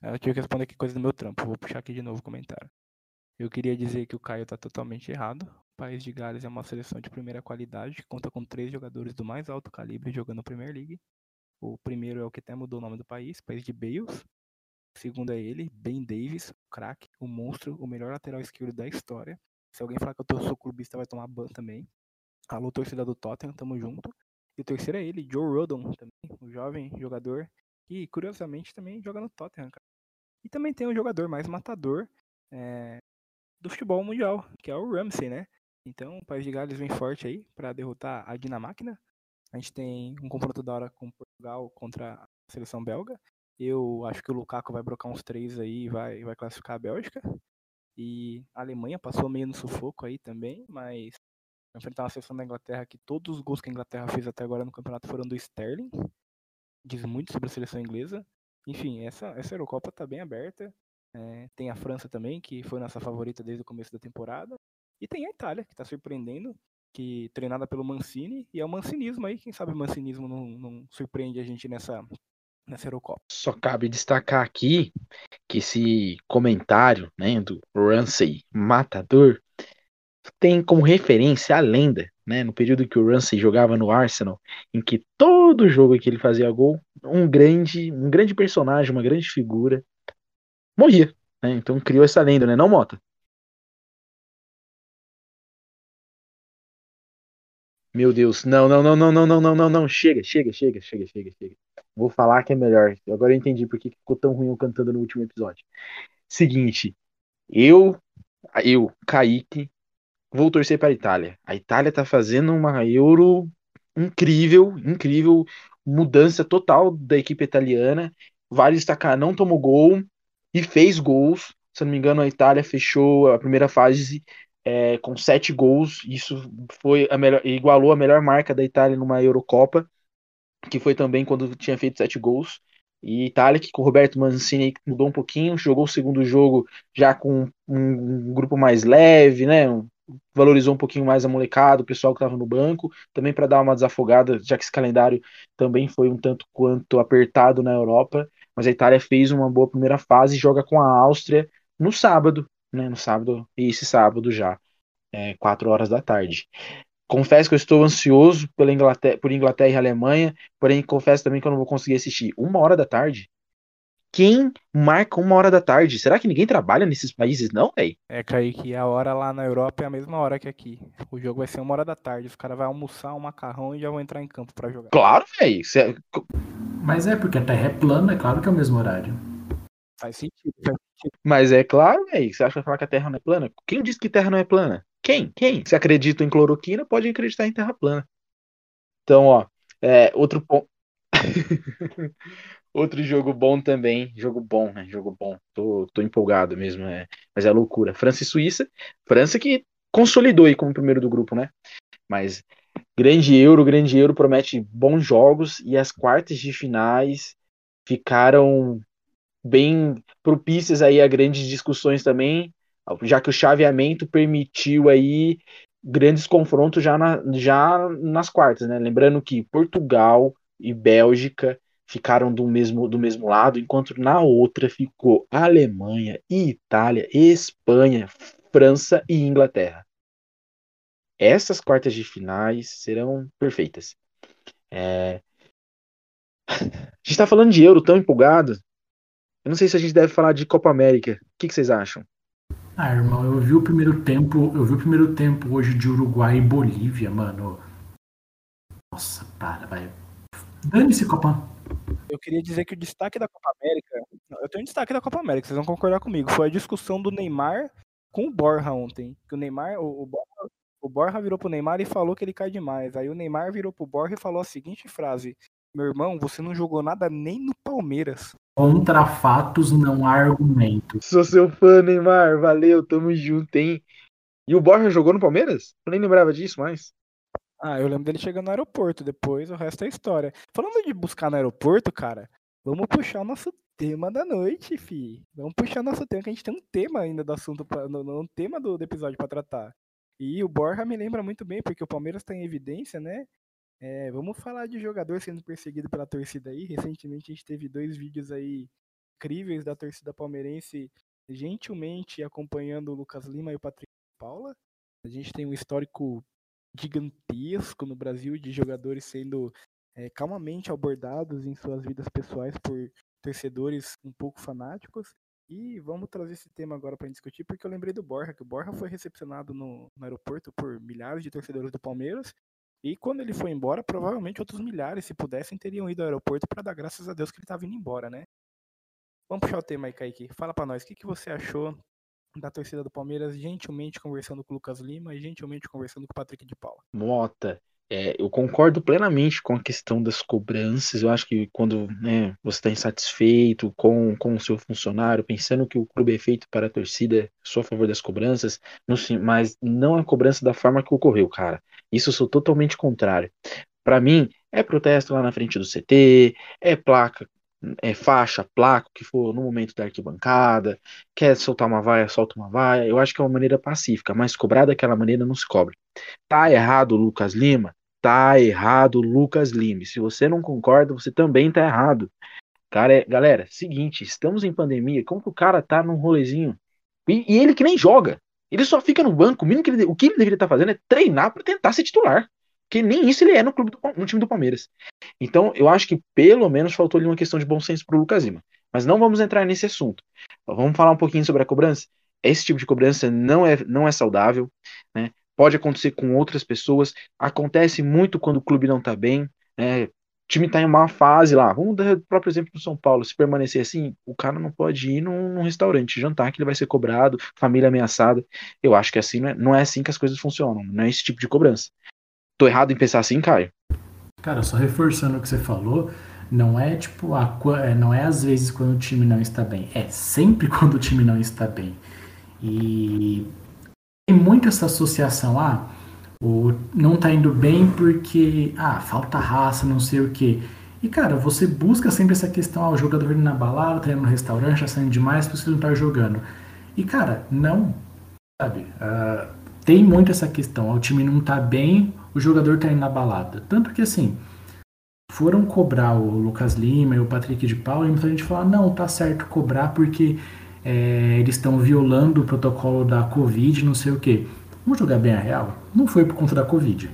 Eu tive que responder aqui coisa do meu trampo. Vou puxar aqui de novo o comentário. Eu queria dizer que o Caio está totalmente errado. País de Gales é uma seleção de primeira qualidade que conta com três jogadores do mais alto calibre jogando Premier League. O primeiro é o que até mudou o nome do país, País de Bales. O segundo é ele, Ben Davis, o craque, o monstro, o melhor lateral esquerdo da história. Se alguém falar que eu sou clubista, vai tomar ban também. Alô, torcida do Tottenham, tamo junto. E o terceiro é ele, Joe Rodon, também, um jovem jogador que, curiosamente, também joga no Tottenham, cara. E também tem um jogador mais matador, é, do futebol mundial, que é o Ramsey, né? Então o País de Gales vem forte aí para derrotar a Dinamarca. A gente tem um confronto da hora com Portugal contra a seleção belga. Eu acho que o Lukaku vai brocar uns três aí e vai, vai classificar a Bélgica. E a Alemanha passou meio no sufoco aí também, mas enfrentar uma seleção da Inglaterra que todos os gols que a Inglaterra fez até agora no campeonato foram do Sterling. Diz muito sobre a seleção inglesa. Enfim, essa, essa Eurocopa tá bem aberta. É, tem a França também, que foi nossa favorita desde o começo da temporada. E tem a Itália, que está surpreendendo, que treinada pelo Mancini, e é o mancinismo aí, quem sabe o mancinismo não, não surpreende a gente nessa, nessa Eurocopa. Só cabe destacar aqui que esse comentário né, do Ramsey matador tem como referência a lenda, né, no período que o Ramsey jogava no Arsenal, em que todo jogo que ele fazia gol, um grande, um grande personagem, uma grande figura morria. Né? Então criou essa lenda, né? Não, Mota? Meu Deus, não, não, não, não, não, não, não, não, não, chega, chega, chega, chega, chega, chega. Vou falar que é melhor. Agora eu entendi por que ficou tão ruim eu cantando no último episódio. Seguinte, eu, eu, Kaique, vou torcer para a Itália. A Itália tá fazendo uma Euro incrível, incrível, mudança total da equipe italiana. Vale destacar, não tomou gol, e fez gols. Se não me engano, a Itália fechou a primeira fase é, com sete gols. Isso foi a melhor, igualou a melhor marca da Itália numa Eurocopa, que foi também quando tinha feito sete gols. E Itália, que com o Roberto Mancini mudou um pouquinho, jogou o segundo jogo já com um, grupo mais leve, né? Valorizou um pouquinho mais a molecada, o pessoal que estava no banco, também para dar uma desafogada, já que esse calendário também foi um tanto quanto apertado na Europa mas a Itália fez uma boa primeira fase e joga com a Áustria no sábado, né? No sábado, e esse sábado já, é, 4 horas da tarde. Confesso que eu estou ansioso pela Inglaterra, por Inglaterra e Alemanha, porém confesso também que eu não vou conseguir assistir. Uma hora da tarde? Quem marca uma hora da tarde? Será que ninguém trabalha nesses países, não, velho? É, Kaique, a hora lá na Europa é a mesma hora que aqui. O jogo vai ser uma hora da tarde. Os caras vão almoçar um macarrão e já vão entrar em campo para jogar. Claro, velho. Mas é, porque a Terra é plana, é claro que é o mesmo horário. Faz sentido, faz sentido. Mas é claro, velho. Você acha que vai falar que a Terra não é plana? Quem disse que Terra não é plana? Quem? Quem? Se acredita em cloroquina, pode acreditar em Terra plana. Então, ó, é, outro ponto. <laughs> outro jogo bom também. Jogo bom, né? Jogo bom. Tô, tô empolgado mesmo, é. Mas é loucura. França e Suíça. França que consolidou aí como primeiro do grupo, né? Mas grande Euro, grande Euro promete bons jogos e as quartas de finais ficaram bem propícias aí a grandes discussões também, já que o chaveamento permitiu aí grandes confrontos já, na, já nas quartas, né? Lembrando que Portugal e Bélgica ficaram do mesmo, do mesmo lado, enquanto na outra ficou Alemanha Itália, Espanha, França e Inglaterra. Essas quartas de finais serão perfeitas. É... <laughs> A gente está falando de Euro tão empolgado. Eu não sei se a gente deve falar de Copa América. O que, que vocês acham? Ah, irmão, eu vi o primeiro tempo, eu vi o primeiro tempo hoje de Uruguai e Bolívia, mano. Nossa, para, vai. Dane-se, Copa. Eu queria dizer que o destaque da Copa América. Eu tenho um destaque da Copa América, vocês vão concordar comigo. Foi a discussão do Neymar com o Borja ontem. Que o Neymar, o, o, Borja, o Borja virou pro Neymar e falou que ele cai demais. Aí o Neymar virou pro Borja e falou a seguinte frase: Meu irmão, você não jogou nada nem no Palmeiras. Contra fatos não há argumentos. Sou seu fã, Neymar. Valeu, tamo junto, hein? E o Borja jogou no Palmeiras? Eu nem lembrava disso mais. Ah, eu lembro dele chegando no aeroporto, depois o resto é história. Falando de buscar no aeroporto, cara, vamos puxar o nosso tema da noite, fi. Vamos puxar nosso tema, que a gente tem um tema ainda do assunto, pra, um tema do, do episódio para tratar. E o Borja me lembra muito bem, porque o Palmeiras está em evidência, né? É, vamos falar de jogador sendo perseguido pela torcida aí. Recentemente a gente teve dois vídeos aí incríveis da torcida palmeirense gentilmente acompanhando o Lucas Lima e o Patrick Paula. A gente tem um histórico gigantesco no Brasil de jogadores sendo é, calmamente abordados em suas vidas pessoais por torcedores um pouco fanáticos. E vamos trazer esse tema agora para discutir, porque eu lembrei do Borja, que o Borja foi recepcionado no, no aeroporto por milhares de torcedores do Palmeiras e quando ele foi embora, provavelmente outros milhares, se pudessem, teriam ido ao aeroporto para dar graças a Deus que ele estava indo embora, né? Vamos puxar o tema aí, Kaique. Fala para nós, o que, que você achou da torcida do Palmeiras gentilmente conversando com o Lucas Lima e gentilmente conversando com o Patrick de Paula? Mota, é, eu concordo plenamente com a questão das cobranças. Eu acho que quando né, você está insatisfeito com, com o seu funcionário, pensando que o clube é feito para a torcida, sou a favor das cobranças, não, mas não a cobrança da forma que ocorreu, cara. Isso eu sou totalmente contrário. Para mim, é protesto lá na frente do CT, é placa é, faixa, placa, que for no momento da arquibancada, quer soltar uma vaia, solta uma vaia. Eu acho que é uma maneira pacífica, mas cobrar daquela maneira não se cobra. Tá errado o Lucas Lima? Tá errado Lucas Lima. Se você não concorda, você também tá errado. Cara, é, galera, seguinte, estamos em pandemia, como que o cara tá num rolezinho? E, e ele que nem joga. Ele só fica no banco. O, que ele, o que ele deveria estar tá fazendo é treinar para tentar ser titular. Porque nem isso ele é no, clube do, no time do Palmeiras. Então, eu acho que pelo menos faltou ali uma questão de bom senso pro Lucas Lima. Mas não vamos entrar nesse assunto. Vamos falar um pouquinho sobre a cobrança. Esse tipo de cobrança não é, não é saudável, né? Pode acontecer com outras pessoas, acontece muito quando o clube não está bem, né? O time está em uma fase lá. Vamos dar o próprio exemplo do São Paulo. Se permanecer assim, o cara não pode ir num, num, restaurante jantar que ele vai ser cobrado, família ameaçada. Eu acho que assim não é, não é assim que as coisas funcionam. Não é esse tipo de cobrança. Tô errado em pensar assim, Caio? Cara, só reforçando o que você falou, não é tipo, a, é, não é às vezes quando o time não está bem, é sempre <laughs> quando o time não está bem. E tem muito essa associação, ah, o não tá indo bem porque, ah, falta raça, não sei o quê. E cara, você busca sempre essa questão, ah, o jogador indo na balada, tá indo no restaurante, tá saindo demais, você não tá jogando. E cara, não, sabe? Uh, tem muito essa questão, o time não tá bem, o jogador tá indo na balada. Tanto que assim, foram cobrar o Lucas Lima e o Patrick de Paula e muita gente fala, não, tá certo cobrar porque é, eles estão violando o protocolo da Covid, não sei o que. Vamos jogar bem a real? Não foi por conta da Covid,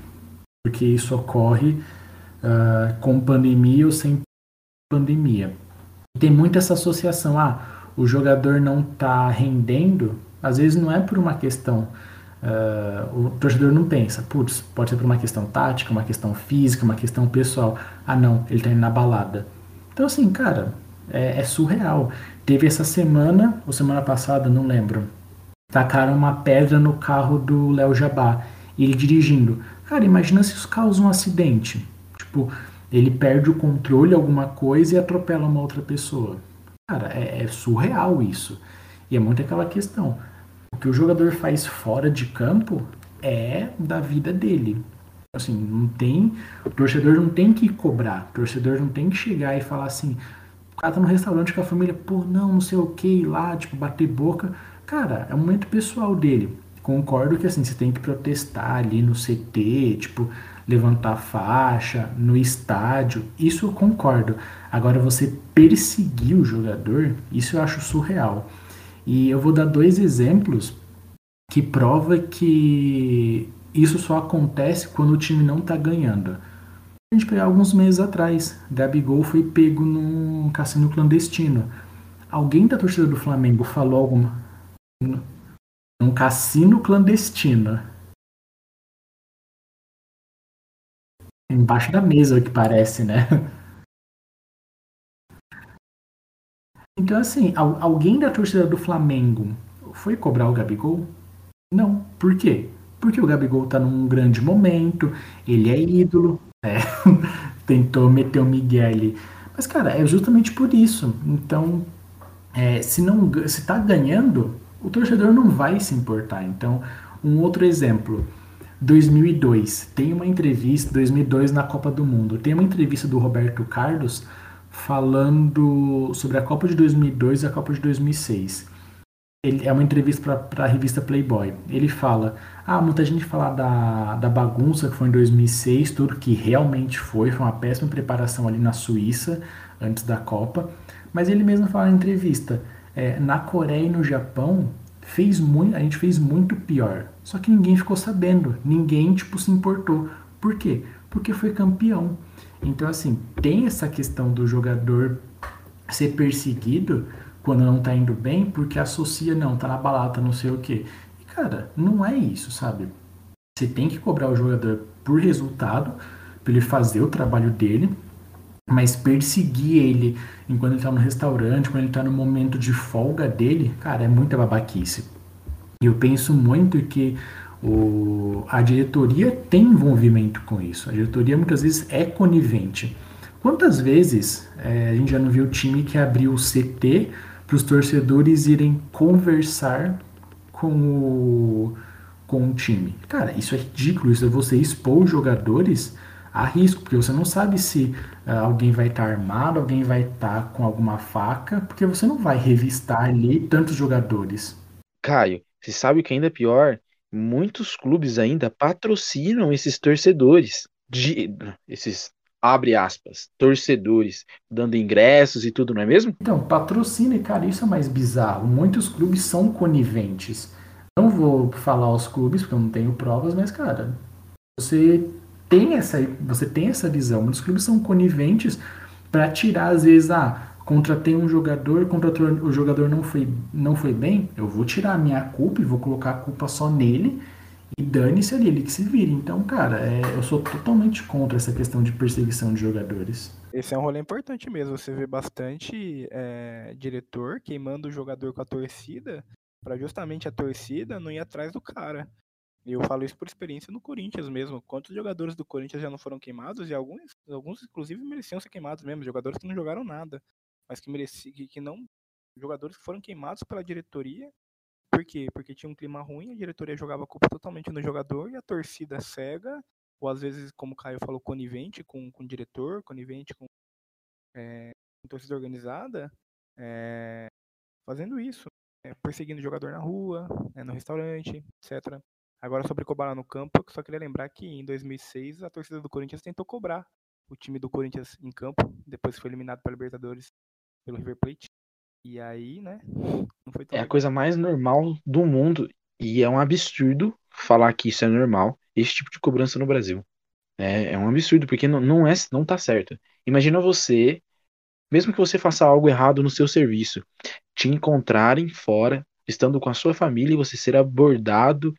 porque isso ocorre uh, com pandemia ou sem pandemia. Tem muita essa associação, ah, o jogador não tá rendendo, às vezes não é por uma questão Uh, o torcedor não pensa, putz, pode ser por uma questão tática, uma questão física, uma questão pessoal. Ah, não, ele tá indo na balada. Então, assim, cara, é, é surreal. Teve essa semana, ou semana passada, não lembro, tacaram uma pedra no carro do Léo Jabá, ele dirigindo. Cara, imagina se isso causa um acidente. tipo, ele perde o controle alguma coisa e atropela uma outra pessoa. Cara, é, é surreal isso. E é muito aquela questão. O que o jogador faz fora de campo é da vida dele. Assim, não tem. O torcedor não tem que cobrar. O torcedor não tem que chegar e falar assim. O cara tá no restaurante com a família, pô, não, não sei o que, lá, tipo, bater boca. Cara, é um momento pessoal dele. Concordo que assim, você tem que protestar ali no CT, tipo, levantar faixa, no estádio. Isso eu concordo. Agora, você perseguir o jogador, isso eu acho surreal. E eu vou dar dois exemplos que prova que isso só acontece quando o time não está ganhando. A gente pegar alguns meses atrás, Gabigol foi pego num cassino clandestino. Alguém da torcida do Flamengo falou alguma num cassino clandestino. Embaixo da mesa, que parece, né? Então, assim, alguém da torcida do Flamengo foi cobrar o Gabigol? Não. Por quê? Porque o Gabigol tá num grande momento, ele é ídolo, é, <laughs> tentou meter o Miguel ali. Mas, cara, é justamente por isso. Então, é, se não se tá ganhando, o torcedor não vai se importar. Então, um outro exemplo. 2002, tem uma entrevista, 2002 na Copa do Mundo, tem uma entrevista do Roberto Carlos falando sobre a Copa de 2002 e a Copa de 2006. Ele, é uma entrevista para a revista Playboy. Ele fala: Ah, muita gente fala da, da bagunça que foi em 2006, tudo que realmente foi, foi uma péssima preparação ali na Suíça antes da Copa. Mas ele mesmo fala na entrevista: é, na Coreia e no Japão fez muito, a gente fez muito pior. Só que ninguém ficou sabendo, ninguém tipo se importou. Por quê? Porque foi campeão. Então, assim, tem essa questão do jogador ser perseguido quando não tá indo bem, porque associa, não, tá na balada, não sei o quê. Cara, não é isso, sabe? Você tem que cobrar o jogador por resultado, para ele fazer o trabalho dele, mas perseguir ele enquanto ele tá no restaurante, quando ele tá no momento de folga dele, cara, é muita babaquice. E eu penso muito que o, a diretoria tem envolvimento com isso. A diretoria muitas vezes é conivente. Quantas vezes é, a gente já não viu o time que abriu o CT para os torcedores irem conversar com o, com o time? Cara, isso é ridículo. Isso é você expor os jogadores a risco, porque você não sabe se uh, alguém vai estar tá armado, alguém vai estar tá com alguma faca, porque você não vai revistar ali tantos jogadores. Caio, você sabe que ainda é pior? muitos clubes ainda patrocinam esses torcedores, de, esses abre aspas, torcedores, dando ingressos e tudo, não é mesmo? Então, patrocínio, cara, isso é mais bizarro. Muitos clubes são coniventes. Não vou falar os clubes, porque eu não tenho provas, mas, cara, você tem essa, você tem essa visão. Muitos clubes são coniventes para tirar, às vezes, ah, contratei um jogador, contratou, o jogador não foi, não foi bem, eu vou tirar a minha culpa e vou colocar a culpa só nele e dane-se ali, ele que se vire. Então, cara, é, eu sou totalmente contra essa questão de perseguição de jogadores. Esse é um rolê importante mesmo. Você vê bastante é, diretor queimando o jogador com a torcida para justamente a torcida não ir atrás do cara. E eu falo isso por experiência no Corinthians mesmo. Quantos jogadores do Corinthians já não foram queimados e alguns, alguns inclusive mereciam ser queimados mesmo, jogadores que não jogaram nada mas que mereciam, que, que não. Jogadores que foram queimados pela diretoria. Por quê? Porque tinha um clima ruim, a diretoria jogava a culpa totalmente no jogador e a torcida cega, ou às vezes, como o Caio falou, conivente com, com o diretor, conivente com, é, com torcida organizada, é, fazendo isso, é, perseguindo o jogador na rua, no restaurante, etc. Agora, sobre cobrar no campo, eu só queria lembrar que em 2006 a torcida do Corinthians tentou cobrar o time do Corinthians em campo, depois foi eliminado pela Libertadores pelo River Plate. E aí, né? Não foi tão é legal. a coisa mais normal do mundo. E é um absurdo falar que isso é normal, esse tipo de cobrança no Brasil. É, é um absurdo, porque não, não, é, não tá certo. Imagina você, mesmo que você faça algo errado no seu serviço, te encontrarem fora, estando com a sua família, e você ser abordado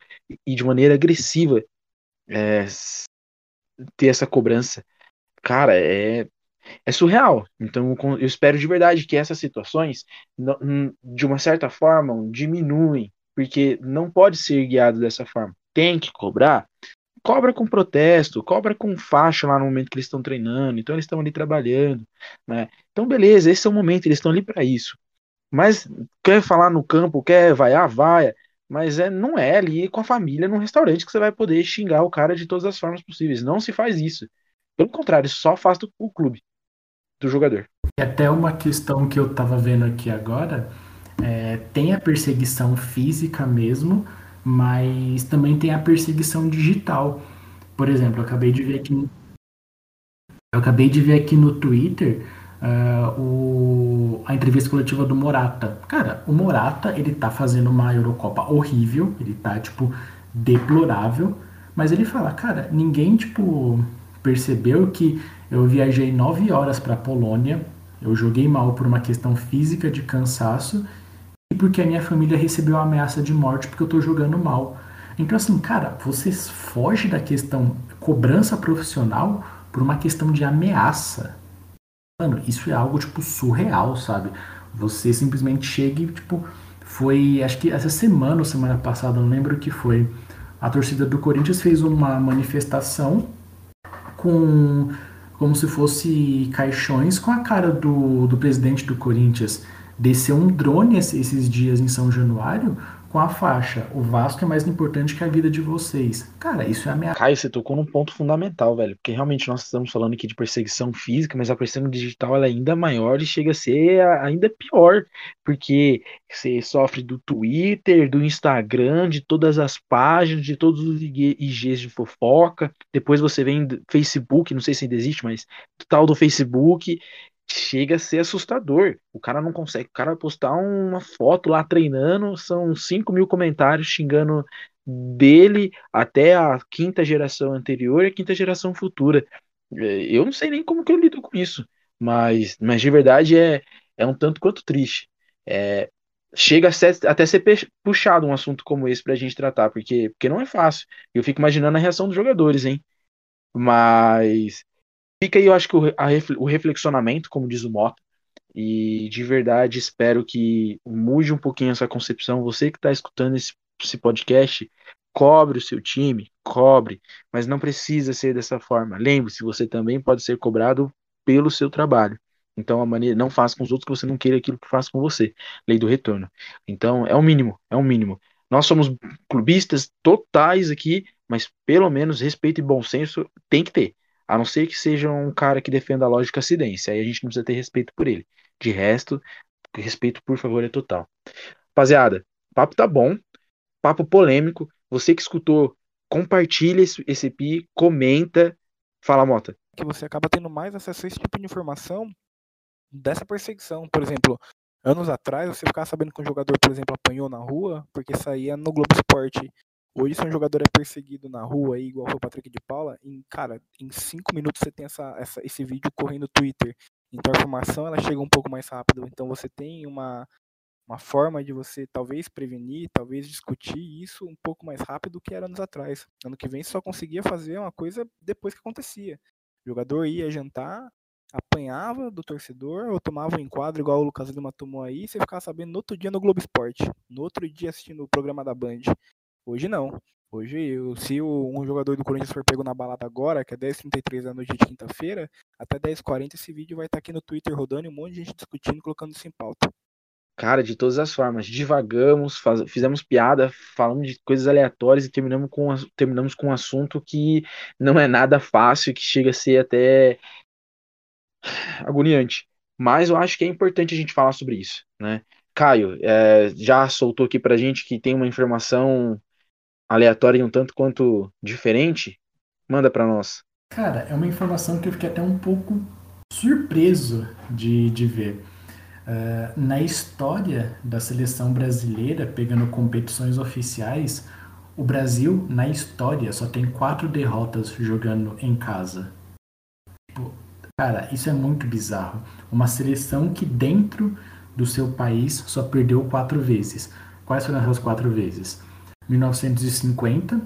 e de maneira agressiva é, ter essa cobrança. Cara, é, é surreal. Então, eu espero de verdade que essas situações, de uma certa forma, diminuem, porque não pode ser guiado dessa forma. Tem que cobrar? cobra com protesto, cobra com faixa lá no momento que eles estão treinando, então eles estão ali trabalhando, né? Então, beleza, esse é o momento, eles estão ali para isso. Mas quer falar no campo, quer vaiar, vaia, mas é, não é ali com a família num restaurante que você vai poder xingar o cara de todas as formas possíveis. Não se faz isso. Pelo contrário, só afasta o clube do jogador. E até uma questão que eu tava vendo aqui agora, é, tem a perseguição física mesmo, mas também tem a perseguição digital. Por exemplo, eu acabei de ver aqui, eu acabei de ver aqui no Twitter uh, o, a entrevista coletiva do Morata. Cara, o Morata, ele tá fazendo uma Eurocopa horrível, ele tá, tipo, deplorável, mas ele fala, cara, ninguém, tipo, percebeu que eu viajei nove horas para Polônia, eu joguei mal por uma questão física de cansaço e porque a minha família recebeu a ameaça de morte porque eu tô jogando mal. Então, assim, cara, você foge da questão cobrança profissional por uma questão de ameaça. Mano, isso é algo, tipo, surreal, sabe? Você simplesmente chega e, tipo, foi, acho que essa semana ou semana passada, não lembro o que foi, a torcida do Corinthians fez uma manifestação com como se fosse caixões com a cara do, do presidente do Corinthians. Desceu um drone esses dias em São Januário com a faixa: o Vasco é mais importante que a vida de vocês. Cara, isso é ameaça. Caio, você tocou num ponto fundamental, velho. Porque realmente nós estamos falando aqui de perseguição física, mas a perseguição digital é ainda maior e chega a ser ainda pior. Porque você sofre do Twitter, do Instagram, de todas as páginas, de todos os IGs de fofoca. Depois você vem do Facebook, não sei se ainda existe, mas tal do Facebook chega a ser assustador. O cara não consegue. O cara postar uma foto lá treinando, são 5 mil comentários xingando dele até a quinta geração anterior e a quinta geração futura. É, eu não sei nem como que eu lido com isso, mas, mas de verdade é, é um tanto quanto triste. É, chega a ser, até ser puxado um assunto como esse pra gente tratar, porque, porque não é fácil. Eu fico imaginando a reação dos jogadores, hein? Mas Fica aí, eu acho que o, a, o reflexionamento, como diz o Mota, e de verdade espero que mude um pouquinho essa concepção. Você que está escutando esse, esse podcast, cobre o seu time, cobre, mas não precisa ser dessa forma. Lembre-se, você também pode ser cobrado pelo seu trabalho. Então, a maneira, não faça com os outros que você não queira aquilo que faça com você. Lei do retorno. Então, é o mínimo, é o mínimo. Nós somos clubistas totais aqui, mas pelo menos respeito e bom senso tem que ter. A não ser que seja um cara que defenda a lógica acidência. Aí a gente não precisa ter respeito por ele. De resto, respeito, por favor, é total. Rapaziada, papo tá bom. Papo polêmico. Você que escutou, compartilha esse, EP, comenta. Fala, Mota. Que você acaba tendo mais acesso a esse tipo de informação dessa perseguição. Por exemplo, anos atrás, você ficava sabendo que um jogador, por exemplo, apanhou na rua porque saía no Globo Esporte Hoje, se um jogador é perseguido na rua, aí, igual foi o Patrick de Paula, em, cara, em cinco minutos você tem essa, essa, esse vídeo correndo no Twitter. Então a informação ela chega um pouco mais rápido. Então você tem uma, uma forma de você talvez prevenir, talvez discutir isso um pouco mais rápido do que era anos atrás. Ano que vem você só conseguia fazer uma coisa depois que acontecia. O jogador ia jantar, apanhava do torcedor ou tomava um enquadro igual o Lucas Lima tomou aí, e você ficava sabendo no outro dia no Globo Esporte, no outro dia assistindo o programa da Band. Hoje não. Hoje, se um jogador do Corinthians for pego na balada agora, que é 10h33 da noite de quinta-feira, até 10h40 esse vídeo vai estar tá aqui no Twitter rodando e um monte de gente discutindo, colocando isso em pauta. Cara, de todas as formas, divagamos, faz, fizemos piada, falamos de coisas aleatórias e terminamos com, terminamos com um assunto que não é nada fácil, que chega a ser até agoniante. Mas eu acho que é importante a gente falar sobre isso, né? Caio, é, já soltou aqui pra gente que tem uma informação aleatória e um tanto quanto diferente? Manda para nós. Cara, é uma informação que eu fiquei até um pouco surpreso de, de ver. Uh, na história da seleção brasileira, pegando competições oficiais, o Brasil, na história, só tem quatro derrotas jogando em casa. Cara, isso é muito bizarro. Uma seleção que dentro do seu país só perdeu quatro vezes. Quais foram as quatro vezes? 1950,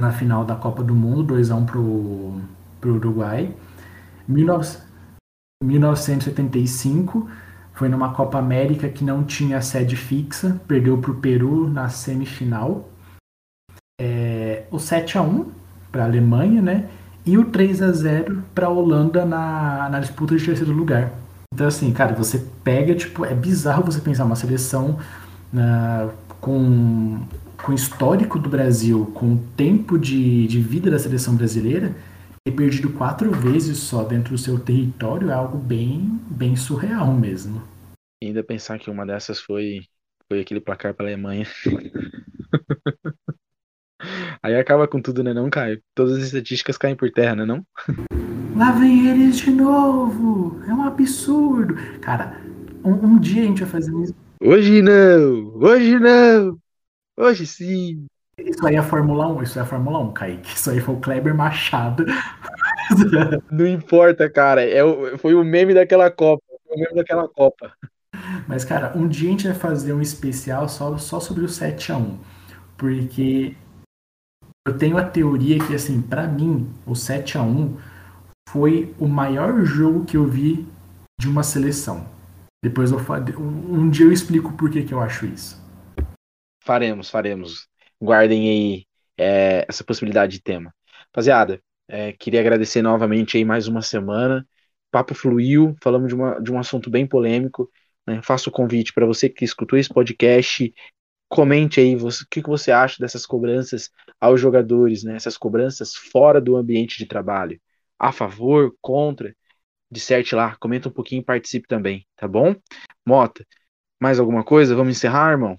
na final da Copa do Mundo, 2x1 pro, pro Uruguai. 1975 foi numa Copa América que não tinha sede fixa, perdeu pro Peru na semifinal. É, o 7 a 1 para a Alemanha, né? E o 3 a 0 para a Holanda na, na disputa de terceiro lugar. Então, assim, cara, você pega, tipo, é bizarro você pensar uma seleção uh, com, com histórico do Brasil, com o tempo de, de vida da seleção brasileira, ter perdido quatro vezes só dentro do seu território é algo bem, bem surreal mesmo. E ainda pensar que uma dessas foi, foi aquele placar para a Alemanha. <laughs> Aí acaba com tudo, né, não, Caio? Todas as estatísticas caem por terra, né, não? Lá vem eles de novo! É um absurdo! Cara, um, um dia a gente vai fazer isso. Hoje não! Hoje não! Hoje sim! Isso aí é a Fórmula 1, isso é a Fórmula 1, Kaique. Isso aí foi o Kleber Machado. <laughs> Não importa, cara. É foi o meme daquela Copa. Foi o meme daquela Copa. Mas, cara, um dia a gente vai fazer um especial só, só sobre o 7x1. Porque eu tenho a teoria que, assim, para mim, o 7 a 1 foi o maior jogo que eu vi de uma seleção. Depois eu um dia eu explico por que, que eu acho isso. Faremos, faremos. Guardem aí é, essa possibilidade de tema. Rapaziada, é, queria agradecer novamente aí mais uma semana. Papo fluiu, falamos de, uma, de um assunto bem polêmico. Né? Faço o convite para você que escutou esse podcast Comente aí você, o que, que você acha dessas cobranças aos jogadores, né? Essas cobranças fora do ambiente de trabalho. A favor, contra? Disserte lá, comenta um pouquinho e participe também, tá bom? Mota, mais alguma coisa? Vamos encerrar, irmão?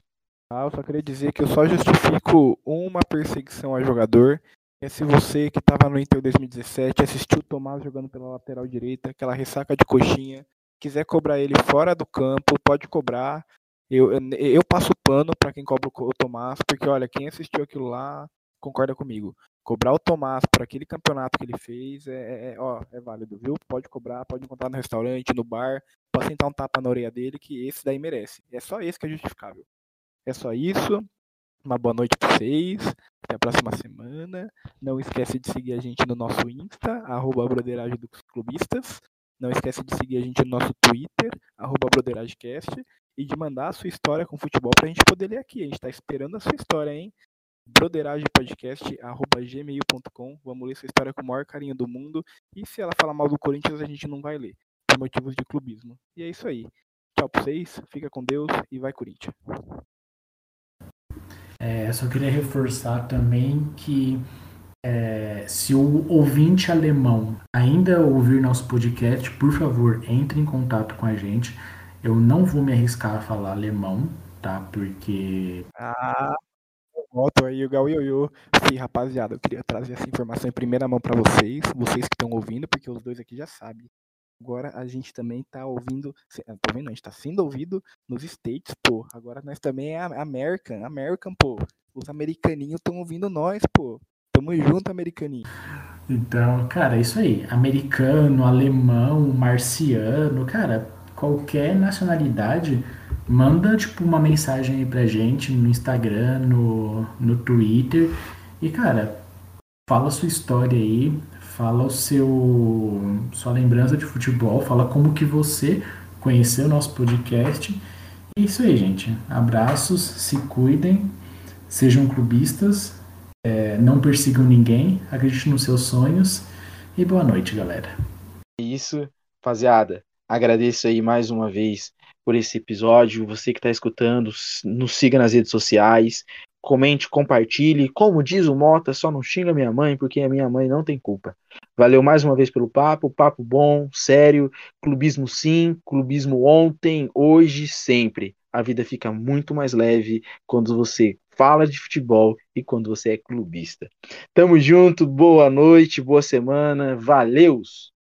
Ah, eu só queria dizer que eu só justifico uma perseguição a jogador. É se você que estava no Inter 2017 assistiu o Tomás jogando pela lateral direita, aquela ressaca de coxinha, quiser cobrar ele fora do campo, pode cobrar. Eu, eu passo pano para quem cobra o Tomás, porque olha, quem assistiu aquilo lá concorda comigo. Cobrar o Tomás por aquele campeonato que ele fez é, é, é, ó, é válido, viu? Pode cobrar, pode encontrar no restaurante, no bar, pode sentar um tapa na orelha dele, que esse daí merece. É só esse que é justificável. É só isso. Uma boa noite para vocês. Até a próxima semana. Não esquece de seguir a gente no nosso Insta, arroba Broderagem dos Clubistas. Não esquece de seguir a gente no nosso Twitter, arroba Broderagecast e de mandar a sua história com futebol pra gente poder ler aqui. A gente tá esperando a sua história, hein? broderagepodcast.gmail.com Vamos ler sua história com o maior carinho do mundo. E se ela falar mal do Corinthians, a gente não vai ler, por motivos de clubismo. E é isso aí. Tchau pra vocês, fica com Deus e vai Corinthians. É, só queria reforçar também que é, se o ouvinte alemão ainda ouvir nosso podcast, por favor, entre em contato com a gente. Eu não vou me arriscar a falar alemão, tá? Porque. Ah, volto aí o Gauioiô. Sim, rapaziada, eu queria trazer essa informação em primeira mão para vocês, vocês que estão ouvindo, porque os dois aqui já sabem. Agora a gente também tá ouvindo, tá vendo? A gente tá sendo ouvido nos States, pô. Agora nós também é American, American, pô. Os americaninhos estão ouvindo nós, pô. Tamo junto, americaninho. Então, cara, é isso aí. Americano, alemão, marciano, cara, qualquer nacionalidade, manda tipo uma mensagem aí pra gente no Instagram, no, no Twitter. E cara, fala sua história aí, fala o seu sua lembrança de futebol, fala como que você conheceu o nosso podcast. É isso aí, gente. Abraços, se cuidem, sejam clubistas, é, não persigam ninguém, acreditem nos seus sonhos e boa noite, galera. Isso, rapaziada. Agradeço aí mais uma vez por esse episódio. Você que está escutando, nos siga nas redes sociais, comente, compartilhe. Como diz o Mota, só não xinga minha mãe, porque a minha mãe não tem culpa. Valeu mais uma vez pelo papo, papo bom, sério, clubismo sim, clubismo ontem, hoje, sempre. A vida fica muito mais leve quando você fala de futebol e quando você é clubista. Tamo junto, boa noite, boa semana, valeus!